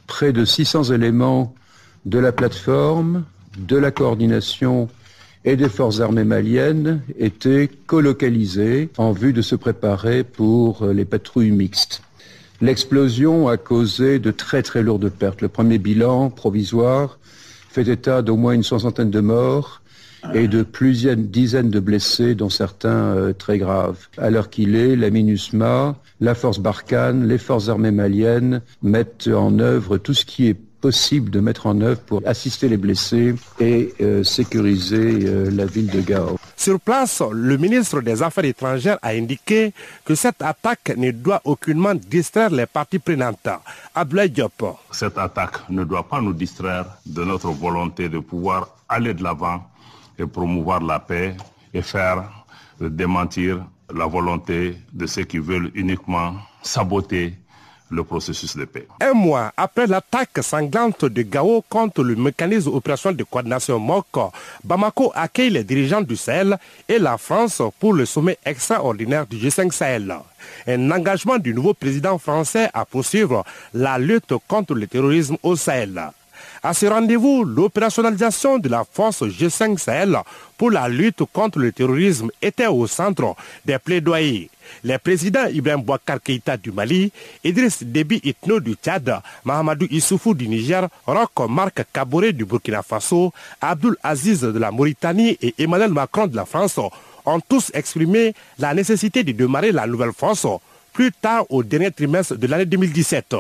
près de 600 éléments de la plateforme, de la coordination et des forces armées maliennes étaient colocalisés en vue de se préparer pour les patrouilles mixtes. L'explosion a causé de très très lourdes pertes. Le premier bilan provisoire fait état d'au moins une soixantaine de morts et de plusieurs dizaines de blessés, dont certains euh, très graves. À l'heure qu'il est, la MINUSMA, la force Barkhane, les forces armées maliennes mettent en œuvre tout ce qui est possible de mettre en œuvre pour assister les blessés et euh, sécuriser euh, la ville de Gao. Sur place, le ministre des Affaires étrangères a indiqué que cette attaque ne doit aucunement distraire les parties prenantes. Abdoulaye Diop. Cette attaque ne doit pas nous distraire de notre volonté de pouvoir aller de l'avant et promouvoir la paix et faire démentir la volonté de ceux qui veulent uniquement saboter le processus de paix. Un mois après l'attaque sanglante de Gao contre le mécanisme opérationnel de coordination MOC, Bamako accueille les dirigeants du Sahel et la France pour le sommet extraordinaire du G5 Sahel. Un engagement du nouveau président français à poursuivre la lutte contre le terrorisme au Sahel. À ce rendez-vous, l'opérationnalisation de la force G5 Sahel pour la lutte contre le terrorisme était au centre des plaidoyers. Les présidents Ibrahim Bouakar Keïta du Mali, Idriss Déby Itno du Tchad, Mahamadou Issoufou du Niger, Roch Marc Kaboré du Burkina Faso, Abdul Aziz de la Mauritanie et Emmanuel Macron de la France ont tous exprimé la nécessité de démarrer la nouvelle force plus tard au dernier trimestre de l'année 2017.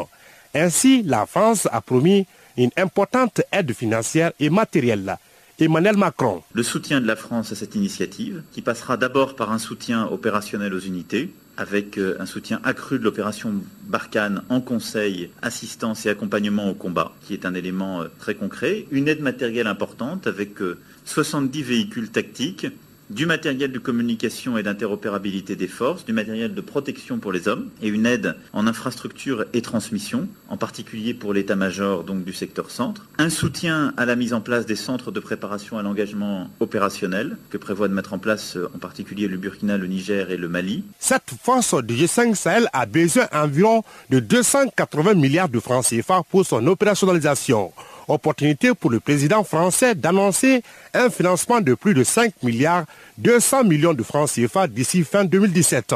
Ainsi, la France a promis une importante aide financière et matérielle. Emmanuel Macron. Le soutien de la France à cette initiative, qui passera d'abord par un soutien opérationnel aux unités, avec euh, un soutien accru de l'opération Barkhane en conseil, assistance et accompagnement au combat, qui est un élément euh, très concret, une aide matérielle importante avec 70 euh, véhicules tactiques, du matériel de communication et d'interopérabilité des forces, du matériel de protection pour les hommes et une aide en infrastructure et transmission, en particulier pour l'état-major du secteur centre, un soutien à la mise en place des centres de préparation à l'engagement opérationnel que prévoit de mettre en place en particulier le Burkina, le Niger et le Mali. Cette force du G5 Sahel a besoin environ de 280 milliards de francs CFA pour son opérationnalisation opportunité pour le président français d'annoncer un financement de plus de 5 milliards 200 millions de francs CFA d'ici fin 2017.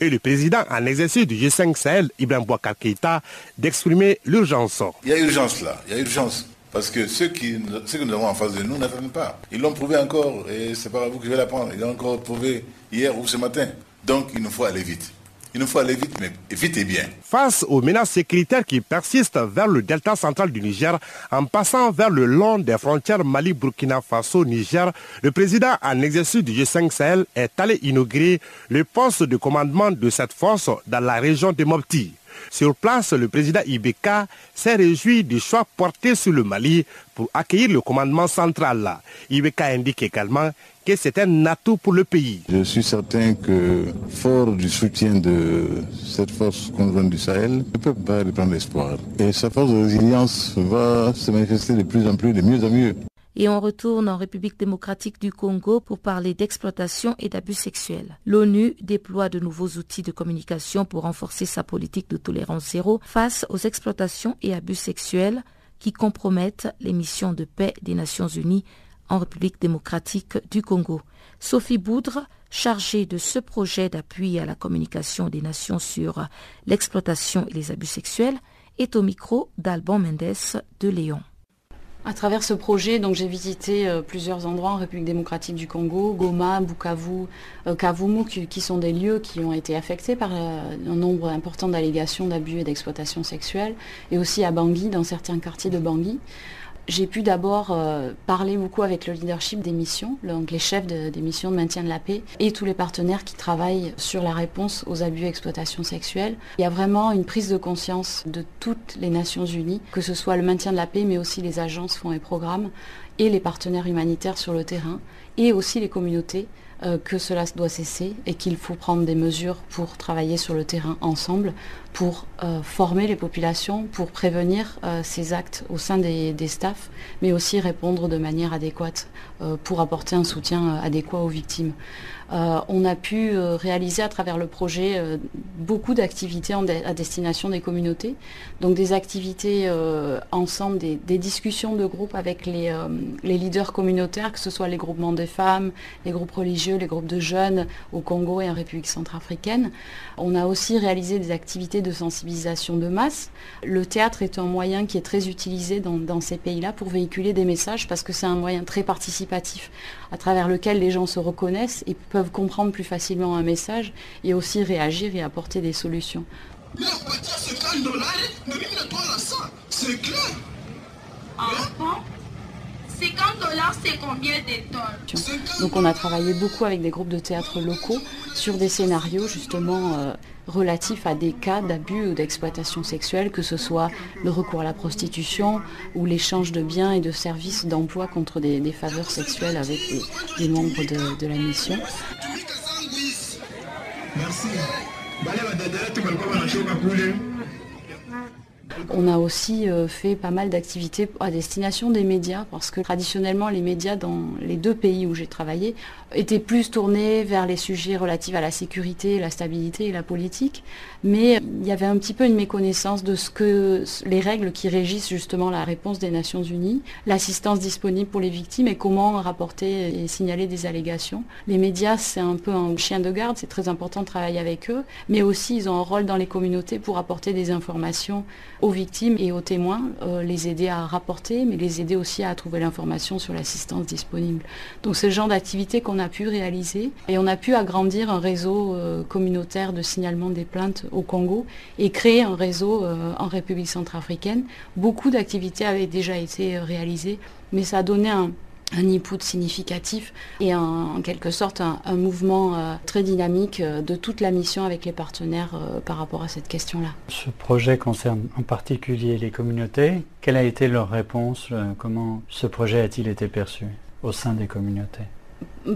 Et le président en exercice du G5 Sahel, Ibrahim Bouakar Keïta, d'exprimer l'urgence. Il y a urgence là, il y a urgence. Parce que ceux, que nous avons en face de nous n'affirment pas. Ils l'ont prouvé encore, et c'est pas à vous que je vais l'apprendre. Ils l'ont encore prouvé hier ou ce matin. Donc il nous faut aller vite. Il nous faut aller vite, mais vite et bien. Face aux menaces sécuritaires qui persistent vers le delta central du Niger, en passant vers le long des frontières Mali-Burkina Faso-Niger, le président en exercice du G5 Sahel est allé inaugurer le poste de commandement de cette force dans la région de Mopti. Sur place, le président Ibeka s'est réjoui du choix porté sur le Mali pour accueillir le commandement central. Ibeka indique également que c'est un atout pour le pays. Je suis certain que, fort du soutien de cette force conjointe du Sahel, le peuple va reprendre espoir. Et sa force de résilience va se manifester de plus en plus, de mieux en mieux. Et on retourne en République démocratique du Congo pour parler d'exploitation et d'abus sexuels. L'ONU déploie de nouveaux outils de communication pour renforcer sa politique de tolérance zéro face aux exploitations et abus sexuels qui compromettent les missions de paix des Nations Unies en République démocratique du Congo. Sophie Boudre, chargée de ce projet d'appui à la communication des nations sur l'exploitation et les abus sexuels, est au micro d'Alban Mendes de Léon. À travers ce projet, donc j'ai visité euh, plusieurs endroits en République démocratique du Congo, Goma, Bukavu, euh, Kavumu, qui, sont des lieux qui ont été affectés par euh, un nombre important d'allégations d'abus et d'exploitation sexuelle, et aussi à Bangui, dans certains quartiers de Bangui. J'ai pu d'abord euh, parler beaucoup avec le leadership des missions, donc les chefs des missions de maintien de la paix et tous les partenaires qui travaillent sur la réponse aux abus et exploitations sexuelles. Il y a vraiment une prise de conscience de toutes les Nations Unies, que ce soit le maintien de la paix, mais aussi les agences, fonds et programmes, et les partenaires humanitaires sur le terrain, et aussi les communautés euh, que cela doit cesser et qu'il faut prendre des mesures pour travailler sur le terrain ensemble, pour euh, former les populations, pour prévenir euh, ces actes au sein des, des, staffs, mais aussi répondre de manière adéquate pour apporter un soutien adéquat aux victimes. Euh, on a pu euh, réaliser à travers le projet euh, beaucoup d'activités à destination des communautés. Donc des activités ensemble, des, discussions de groupe avec les, leaders communautaires, que ce soit les groupements de femmes, les groupes religieux, les groupes de jeunes au Congo et en République centrafricaine. On a aussi réalisé des activités de sensibilisation de masse. Le théâtre est un moyen qui est très utilisé dans ces pays-là pour véhiculer des messages parce que c'est un moyen très participatif à travers lequel les gens se reconnaissent et peuvent comprendre plus facilement un message et aussi réagir et apporter des solutions. C'est clair. 50 dollars, c'est combien de tonnes? Donc on a travaillé beaucoup avec des groupes de théâtre locaux sur des scénarios justement euh, relatifs à des cas d'abus ou d'exploitation sexuelle, que ce soit le recours à la prostitution ou l'échange de biens et de services d'emploi contre des, faveurs sexuelles avec des, membres de, de la mission. Merci. On a aussi euh, fait pas mal d'activités à destination des médias, parce que traditionnellement, les médias dans les deux pays où j'ai travaillé étaient plus tournés vers les sujets relatifs à la sécurité, la stabilité et la politique. Mais il y avait un petit peu une méconnaissance de ce que les règles qui régissent justement la réponse des Nations Unies, l'assistance disponible pour les victimes et comment rapporter et signaler des allégations. Les médias, c'est un peu un chien de garde, c'est très important de travailler avec eux, mais aussi ils ont un rôle dans les communautés pour apporter des informations aux victimes et aux témoins, euh, les aider à rapporter, mais les aider aussi à trouver l'information sur l'assistance disponible. Donc c'est le genre d'activité qu'on a pu réaliser et on a pu agrandir un réseau euh, communautaire de signalement des plaintes au Congo et créer un réseau euh, en République centrafricaine. Beaucoup d'activités avaient déjà été réalisées, mais ça a donné un, input significatif et en quelque sorte un, mouvement euh, très dynamique euh, de toute la mission avec les partenaires euh, par rapport à cette question-là. Ce projet concerne en particulier les communautés. Quelle a été leur réponse Comment ce projet a-t-il été perçu au sein des communautés?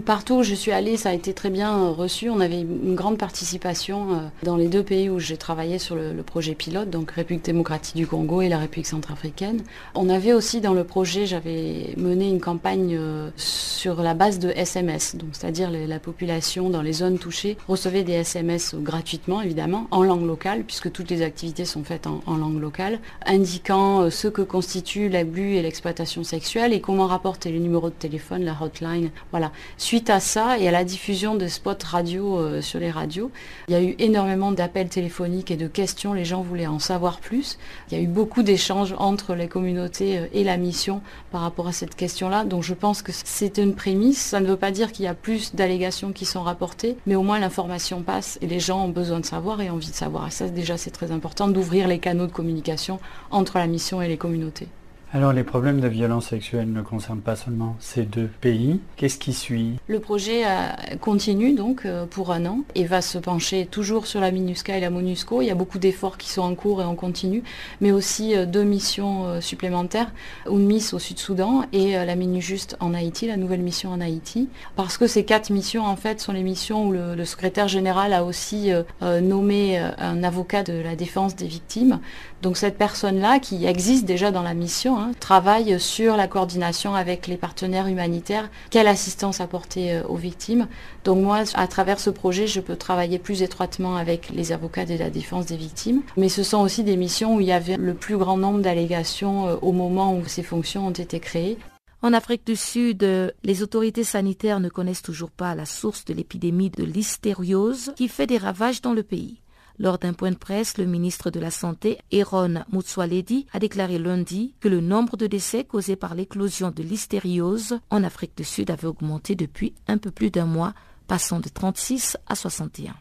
Partout où je suis allée, ça a été très bien reçu. On avait une grande participation euh, dans les deux pays où j'ai travaillé sur le, projet pilote, donc République démocratique du Congo et la République centrafricaine. On avait aussi dans le projet, j'avais mené une campagne euh, sur la base de SMS, c'est-à-dire la population dans les zones touchées recevait des SMS gratuitement, évidemment, en langue locale, puisque toutes les activités sont faites en, langue locale, indiquant euh, ce que constitue l'abus et l'exploitation sexuelle et comment rapporter le numéro de téléphone, la hotline. Voilà. Suite à ça et à la diffusion de spots radio euh, sur les radios, il y a eu énormément d'appels téléphoniques et de questions. Les gens voulaient en savoir plus. Il y a eu beaucoup d'échanges entre les communautés euh, et la mission par rapport à cette question-là. Donc je pense que c'est une prémisse. Ça ne veut pas dire qu'il y a plus d'allégations qui sont rapportées, mais au moins l'information passe et les gens ont besoin de savoir et envie de savoir. Et ça déjà c'est très important d'ouvrir les canaux de communication entre la mission et les communautés. Alors les problèmes de violence sexuelle ne concernent pas seulement ces deux pays. Qu'est-ce qui suit? Le projet euh, continue donc euh, pour un an et va se pencher toujours sur la MINUSCA et la MONUSCO. Il y a beaucoup d'efforts qui sont en cours et en continu, mais aussi euh, deux missions supplémentaires, UNMIS au Sud-Soudan et la MINUJUST en Haïti, la nouvelle mission en Haïti. Parce que ces quatre missions en fait sont les missions où le, secrétaire général a aussi nommé un avocat de la défense des victimes. Donc cette personne-là, qui existe déjà dans la mission, hein, travaille sur la coordination avec les partenaires humanitaires, quelle assistance apporter euh, aux victimes? Donc moi, à travers ce projet, je peux travailler plus étroitement avec les avocats de la défense des victimes. Mais ce sont aussi des missions où il y avait le plus grand nombre d'allégations euh, au moment où ces fonctions ont été créées. En Afrique du Sud, euh, les autorités sanitaires ne connaissent toujours pas la source de l'épidémie de l'hystériose qui fait des ravages dans le pays. Lors d'un point de presse, le ministre de la Santé, Eron Mutsualedi, a déclaré lundi que le nombre de décès causés par l'éclosion de l'hystériose en Afrique du Sud avait augmenté depuis un peu plus d'un mois, passant de 36 à 61.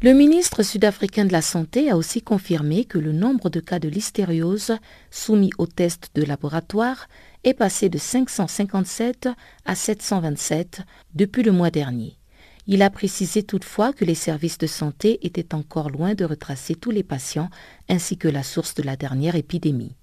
Le ministre sud-africain de la Santé a aussi confirmé que le nombre de cas de l'hystériose soumis aux tests de laboratoire est passé de 557 à 727 depuis le mois dernier. Il a précisé toutefois que les services de santé étaient encore loin de retracer tous les patients ainsi que la source de la dernière épidémie.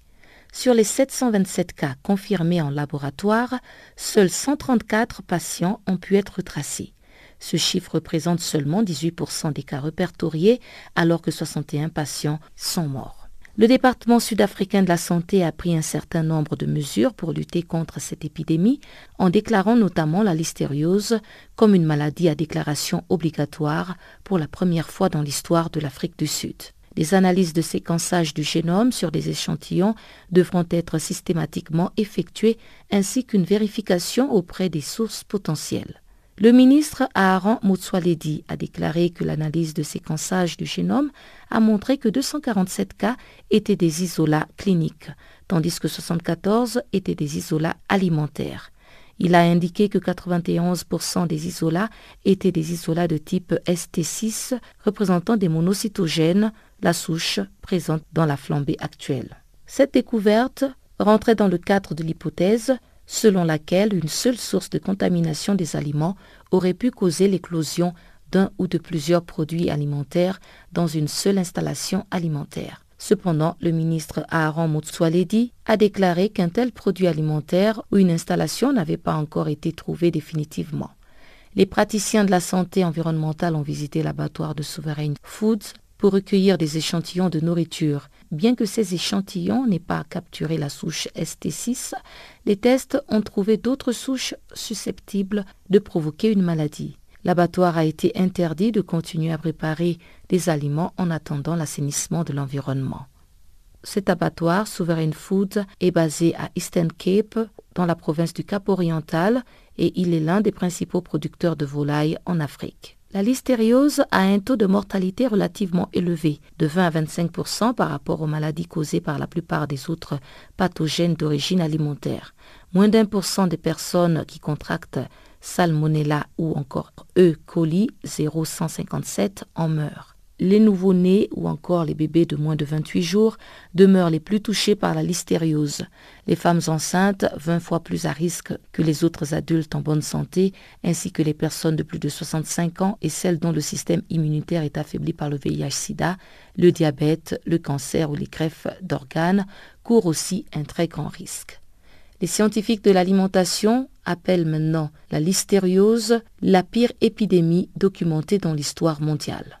Sur les 727 cas confirmés en laboratoire, seuls 134 patients ont pu être retracés. Ce chiffre représente seulement 18% des cas répertoriés alors que 61 patients sont morts. Le département sud-africain de la santé a pris un certain nombre de mesures pour lutter contre cette épidémie, en déclarant notamment la listériose comme une maladie à déclaration obligatoire pour la première fois dans l'histoire de l'Afrique du Sud. Des analyses de séquençage du génome sur des échantillons devront être systématiquement effectuées ainsi qu'une vérification auprès des sources potentielles. Le ministre Aaron Mutsualedi a déclaré que l'analyse de séquençage du génome a montré que 247 cas étaient des isolats cliniques, tandis que 74 étaient des isolats alimentaires. Il a indiqué que 91% des isolats étaient des isolats de type ST6 représentant des monocytogènes, la souche présente dans la flambée actuelle. Cette découverte rentrait dans le cadre de l'hypothèse selon laquelle une seule source de contamination des aliments aurait pu causer l'éclosion d'un ou de plusieurs produits alimentaires dans une seule installation alimentaire. Cependant, le ministre Aaron Mutsualedi a déclaré qu'un tel produit alimentaire ou une installation n'avait pas encore été trouvé définitivement. Les praticiens de la santé environnementale ont visité l'abattoir de Sovereign Foods pour recueillir des échantillons de nourriture. Bien que ces échantillons n'aient pas capturé la souche ST6, les tests ont trouvé d'autres souches susceptibles de provoquer une maladie. L'abattoir a été interdit de continuer à préparer des aliments en attendant l'assainissement de l'environnement. Cet abattoir, Sovereign Foods, est basé à Eastern Cape, dans la province du Cap oriental, et il est l'un des principaux producteurs de volailles en Afrique. La listériose a un taux de mortalité relativement élevé, de 20 à 25% par rapport aux maladies causées par la plupart des autres pathogènes d'origine alimentaire. Moins d'un pour cent des personnes qui contractent Salmonella ou encore E. coli 0,157 en meurent les nouveau-nés ou encore les bébés de moins de 28 jours demeurent les plus touchés par la listériose. Les femmes enceintes, 20 fois plus à risque que les autres adultes en bonne santé, ainsi que les personnes de plus de 65 ans et celles dont le système immunitaire est affaibli par le VIH-Sida, le diabète, le cancer ou les greffes d'organes, courent aussi un très grand risque. Les scientifiques de l'alimentation appellent maintenant la listériose la pire épidémie documentée dans l'histoire mondiale.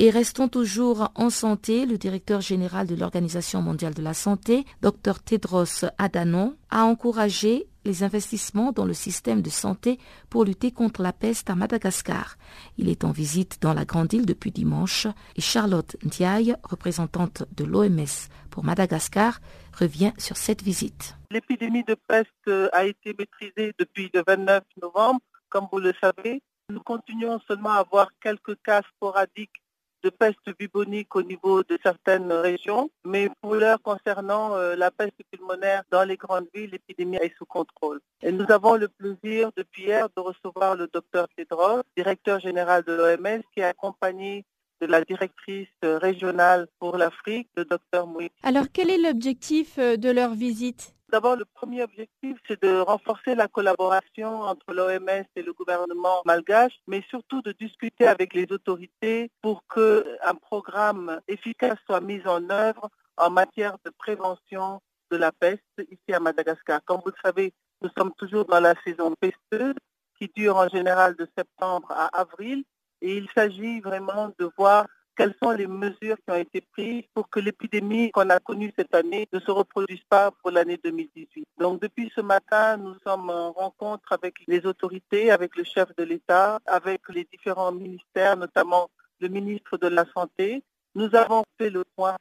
Et restons toujours en santé. Le directeur général de l'Organisation mondiale de la santé, Dr Tedros Adhanom, a encouragé les investissements dans le système de santé pour lutter contre la peste à Madagascar. Il est en visite dans la grande île depuis dimanche et Charlotte Ndiaye, représentante de l'OMS pour Madagascar, revient sur cette visite. L'épidémie de peste a été maîtrisée depuis le 29 novembre, comme vous le savez. Nous continuons seulement à avoir quelques cas sporadiques de peste bubonique au niveau de certaines régions, mais pour l'heure concernant euh, la peste pulmonaire dans les grandes villes, l'épidémie est sous contrôle. Et nous avons le plaisir depuis hier de recevoir le docteur Tedros, directeur général de l'OMS, qui est accompagné de la directrice régionale pour l'Afrique, le docteur Mouy. Alors quel est l'objectif euh, de leur visite? D'abord, le premier objectif, c'est de renforcer la collaboration entre l'OMS et le gouvernement malgache, mais surtout de discuter avec les autorités pour qu'un programme efficace soit mis en œuvre en matière de prévention de la peste ici à Madagascar. Comme vous le savez, nous sommes toujours dans la saison pesteuse qui dure en général de septembre à avril et il s'agit vraiment de voir quelles sont les mesures qui ont été prises pour que l'épidémie qu'on a connue cette année ne se reproduise pas pour l'année 2018. Donc depuis ce matin, nous sommes en rencontre avec les autorités, avec le chef de l'État, avec les différents ministères, notamment le ministre de la Santé. Nous avons fait le point,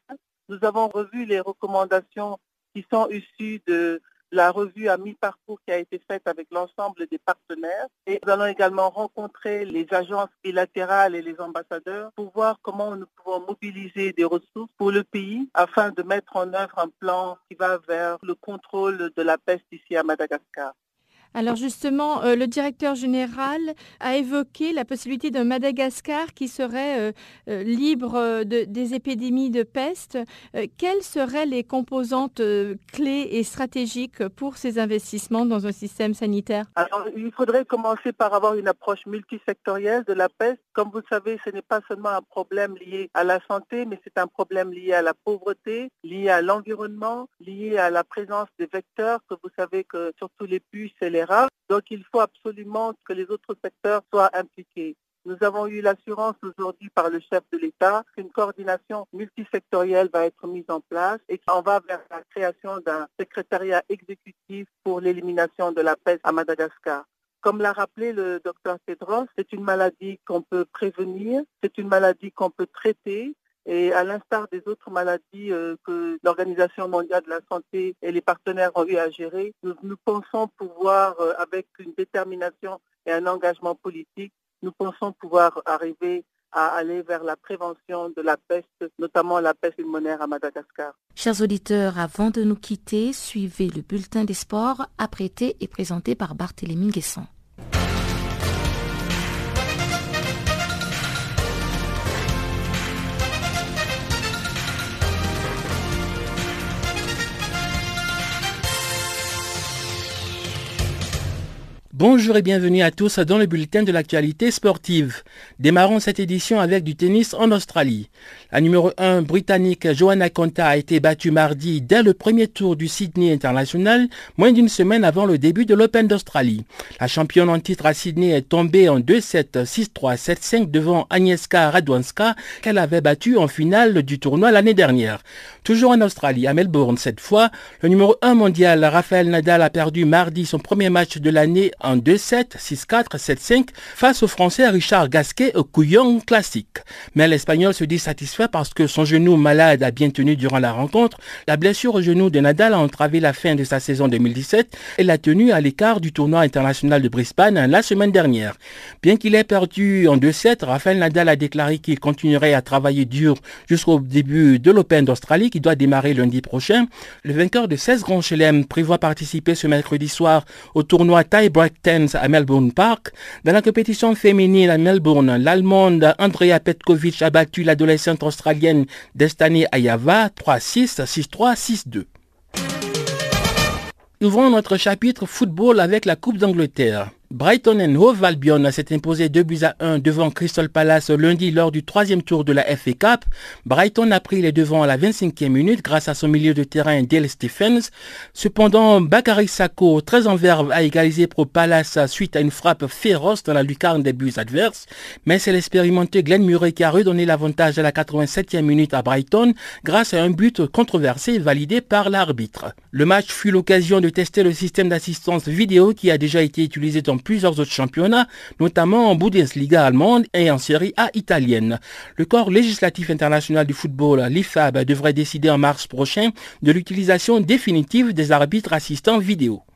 nous avons revu les recommandations qui sont issues de la revue à mi-parcours qui a été faite avec l'ensemble des partenaires. Et nous allons également rencontrer les agences bilatérales et les ambassadeurs pour voir comment nous pouvons mobiliser des ressources pour le pays afin de mettre en œuvre un plan qui va vers le contrôle de la peste ici à Madagascar. Alors justement, euh, le directeur général a évoqué la possibilité d'un Madagascar qui serait euh, euh, libre des épidémies de peste. quelles seraient les composantes clés et stratégiques pour ces investissements dans un système sanitaire? Alors, il faudrait commencer par avoir une approche multisectorielle de la peste. Comme vous le savez, ce n'est pas seulement un problème lié à la santé, mais c'est un problème lié à la pauvreté, lié à l'environnement, lié à la présence des vecteurs, que vous savez que surtout les puces et les donc il faut absolument que les autres secteurs soient impliqués. Nous avons eu l'assurance aujourd'hui par le chef de l'État qu'une coordination multisectorielle va être mise en place et qu'on va vers la création d'un secrétariat exécutif pour l'élimination de la peste à Madagascar. Comme l'a rappelé le docteur Tedros, c'est une maladie qu'on peut prévenir, c'est une maladie qu'on peut traiter, et à l'instar des autres maladies euh, que l'Organisation mondiale de la santé et les partenaires ont eu à gérer, nous, pensons pouvoir, euh, avec une détermination et un engagement politique, nous pensons pouvoir arriver à aller vers la prévention de la peste, notamment la peste pulmonaire à Madagascar. Chers auditeurs, avant de nous quitter, suivez le bulletin des sports apprêté et présenté par Barthélémy Guesson. Bonjour et bienvenue à tous dans le bulletin de l'actualité sportive. Démarrons cette édition avec du tennis en Australie. La numéro 1 britannique Johanna Konta a été battue mardi dès le premier tour du Sydney International, moins d'une semaine avant le début de l'Open d'Australie. La championne en titre à Sydney est tombée en 2-7, 6-3, 7-5 devant Agnieszka Radwanska qu'elle avait battue en finale du tournoi l'année dernière. Toujours en Australie, à Melbourne cette fois, le numéro 1 mondial Rafael Nadal a perdu mardi son premier match de l'année en 2-7, 6-4, 7-5 face au Français Richard Gasquet au couillon classique. Mais l'Espagnol se dit satisfait parce que son genou malade a bien tenu durant la rencontre. La blessure au genou de Nadal a entravé la fin de sa saison 2017 et l'a tenu à l'écart du tournoi international de Brisbane la semaine dernière. Bien qu'il ait perdu en 2-7, Rafael Nadal a déclaré qu'il continuerait à travailler dur jusqu'au début de l'Open d'Australie qui doit démarrer lundi prochain. Le vainqueur de 16 grands chelem prévoit participer ce mercredi soir au tournoi Tie Break Tennis à Melbourne Park. Dans la compétition féminine à Melbourne, l'Allemande Andrea Petkovic a battu l'adolescente australienne Destiny Ayava 3-6, 6-3, 6-2. Ouvrons notre chapitre football avec la Coupe d'Angleterre. Brighton and Hove Albion s'est imposé 2 buts à 1 devant Crystal Palace lundi lors du troisième tour de la FA Cup. Brighton a pris les devants à la 25e minute grâce à son milieu de terrain Dale Stephens. Cependant, Bakary Sako, très en verve, a égalisé pour Palace suite à une frappe féroce dans la lucarne des buts adverses. Mais c'est l'expérimenté Glenn Murray qui a redonné l'avantage à la 87e minute à Brighton grâce à un but controversé validé par l'arbitre. Le match fut l'occasion de tester le système d'assistance vidéo qui a déjà été utilisé dans plusieurs autres championnats, notamment en Bundesliga allemande et en Série A italienne. Le corps législatif international du football, l'IFAB, devrait décider en mars prochain de l'utilisation définitive des arbitres assistants vidéo.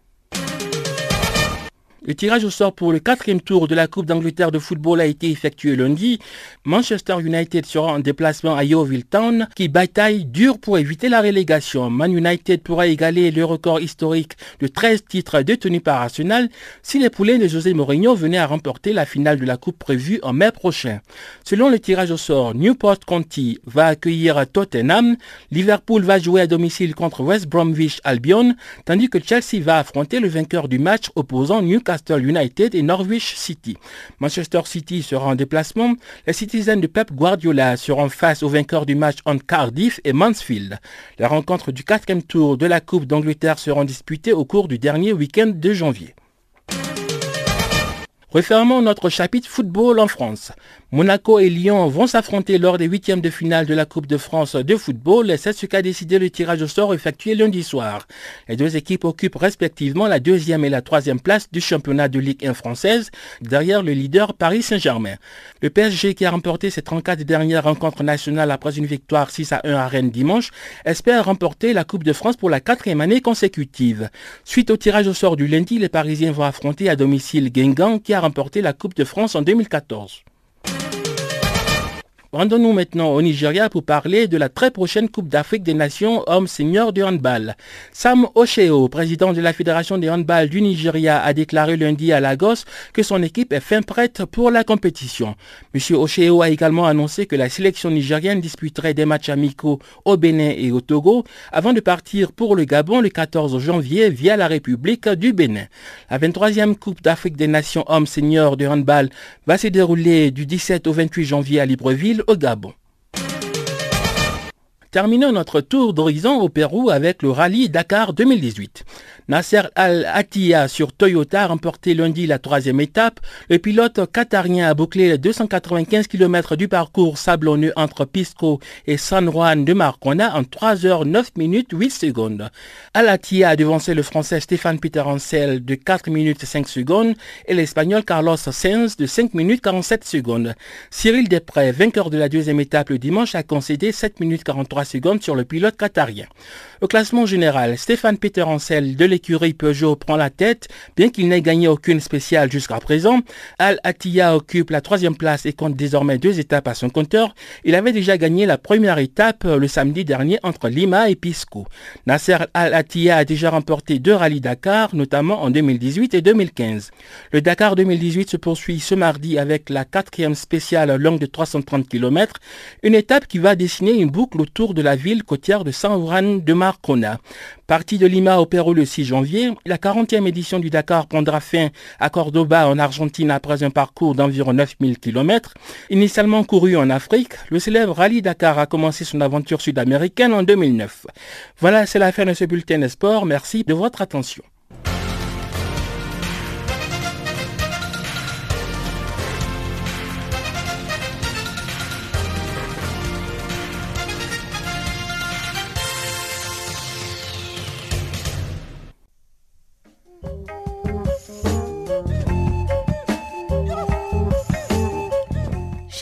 Le tirage au sort pour le quatrième tour de la Coupe d'Angleterre de football a été effectué lundi. Manchester United sera en déplacement à Yeovil Town qui bataille dur pour éviter la relégation. Man United pourra égaler le record historique de 13 titres détenus par Arsenal si les poulets de José Mourinho venaient à remporter la finale de la Coupe prévue en mai prochain. Selon le tirage au sort, Newport County va accueillir Tottenham, Liverpool va jouer à domicile contre West Bromwich Albion, tandis que Chelsea va affronter le vainqueur du match opposant Newcastle United et Norwich City. Manchester City sera en déplacement. Les citizens de Pep Guardiola seront face aux vainqueurs du match entre Cardiff et Mansfield. Les rencontres du quatrième tour de la Coupe d'Angleterre seront disputées au cours du dernier week-end de janvier. Refermons notre chapitre football en France. Monaco et Lyon vont s'affronter lors des huitièmes de finale de la Coupe de France de football c'est ce qu'a décidé le tirage au sort effectué lundi soir. Les deux équipes occupent respectivement la deuxième et la troisième place du championnat de Ligue 1 française, derrière le leader Paris Saint-Germain. Le PSG qui a remporté ses 34 dernières rencontres nationales après une victoire 6 à 1 à Rennes dimanche, espère remporter la Coupe de France pour la quatrième année consécutive. Suite au tirage au sort du lundi, les Parisiens vont affronter à domicile Guingamp qui a remporté la Coupe de France en 2014. Rendons-nous maintenant au Nigeria pour parler de la très prochaine Coupe d'Afrique des Nations hommes seniors de handball. Sam Osheo, président de la Fédération des handball du Nigeria, a déclaré lundi à Lagos que son équipe est fin prête pour la compétition. Monsieur Osheo a également annoncé que la sélection nigérienne disputerait des matchs amicaux au Bénin et au Togo avant de partir pour le Gabon le 14 janvier via la République du Bénin. La 23e Coupe d'Afrique des Nations hommes seniors de handball va se dérouler du 17 au 28 janvier à Libreville au Gabon. Terminons notre tour d'horizon au Pérou avec le rallye Dakar 2018. Nasser Al-Attiyah sur Toyota a remporté lundi la troisième étape. Le pilote qatarien a bouclé les 295 km du parcours sablonneux entre Pisco et San Juan de Marcona en 3 h 9 minutes 8 secondes. Al-Attiyah a devancé le français Stéphane Peter Ancel de 4 minutes 5 secondes et l'espagnol Carlos Sainz de 5 minutes 47 secondes. Cyril Després, vainqueur de la deuxième étape le dimanche, a concédé 7 minutes 43 secondes sur le pilote qatarien. Au classement général, Stéphane Peter Ancel de l'écurie Peugeot prend la tête, bien qu'il n'ait gagné aucune spéciale jusqu'à présent. Al Attiyah occupe la troisième place et compte désormais deux étapes à son compteur. Il avait déjà gagné la première étape le samedi dernier entre Lima et Pisco. Nasser Al Attiyah a déjà remporté deux rallyes Dakar, notamment en 2018 et 2015. Le Dakar 2018 se poursuit ce mardi avec la quatrième spéciale longue de 330 km, une étape qui va dessiner une boucle autour de la ville côtière de San Juan de Marcona. Parti de Lima au Pérou le 6 janvier, la 40e édition du Dakar prendra fin à Cordoba en Argentine après un parcours d'environ 9000 km. Initialement couru en Afrique, le célèbre Rallye Dakar a commencé son aventure sud-américaine en 2009. Voilà, c'est la fin de ce bulletin de sport. Merci de votre attention.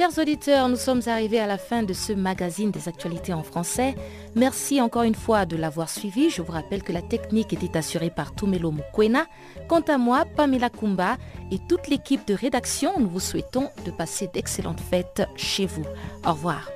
Chers auditeurs, nous sommes arrivés à la fin de ce magazine des actualités en français. Merci encore une fois de l'avoir suivi. Je vous rappelle que la technique était assurée par Tumelo Mukwena. Quant à moi, Pamela Kumba et toute l'équipe de rédaction, nous vous souhaitons de passer d'excellentes fêtes chez vous. Au revoir.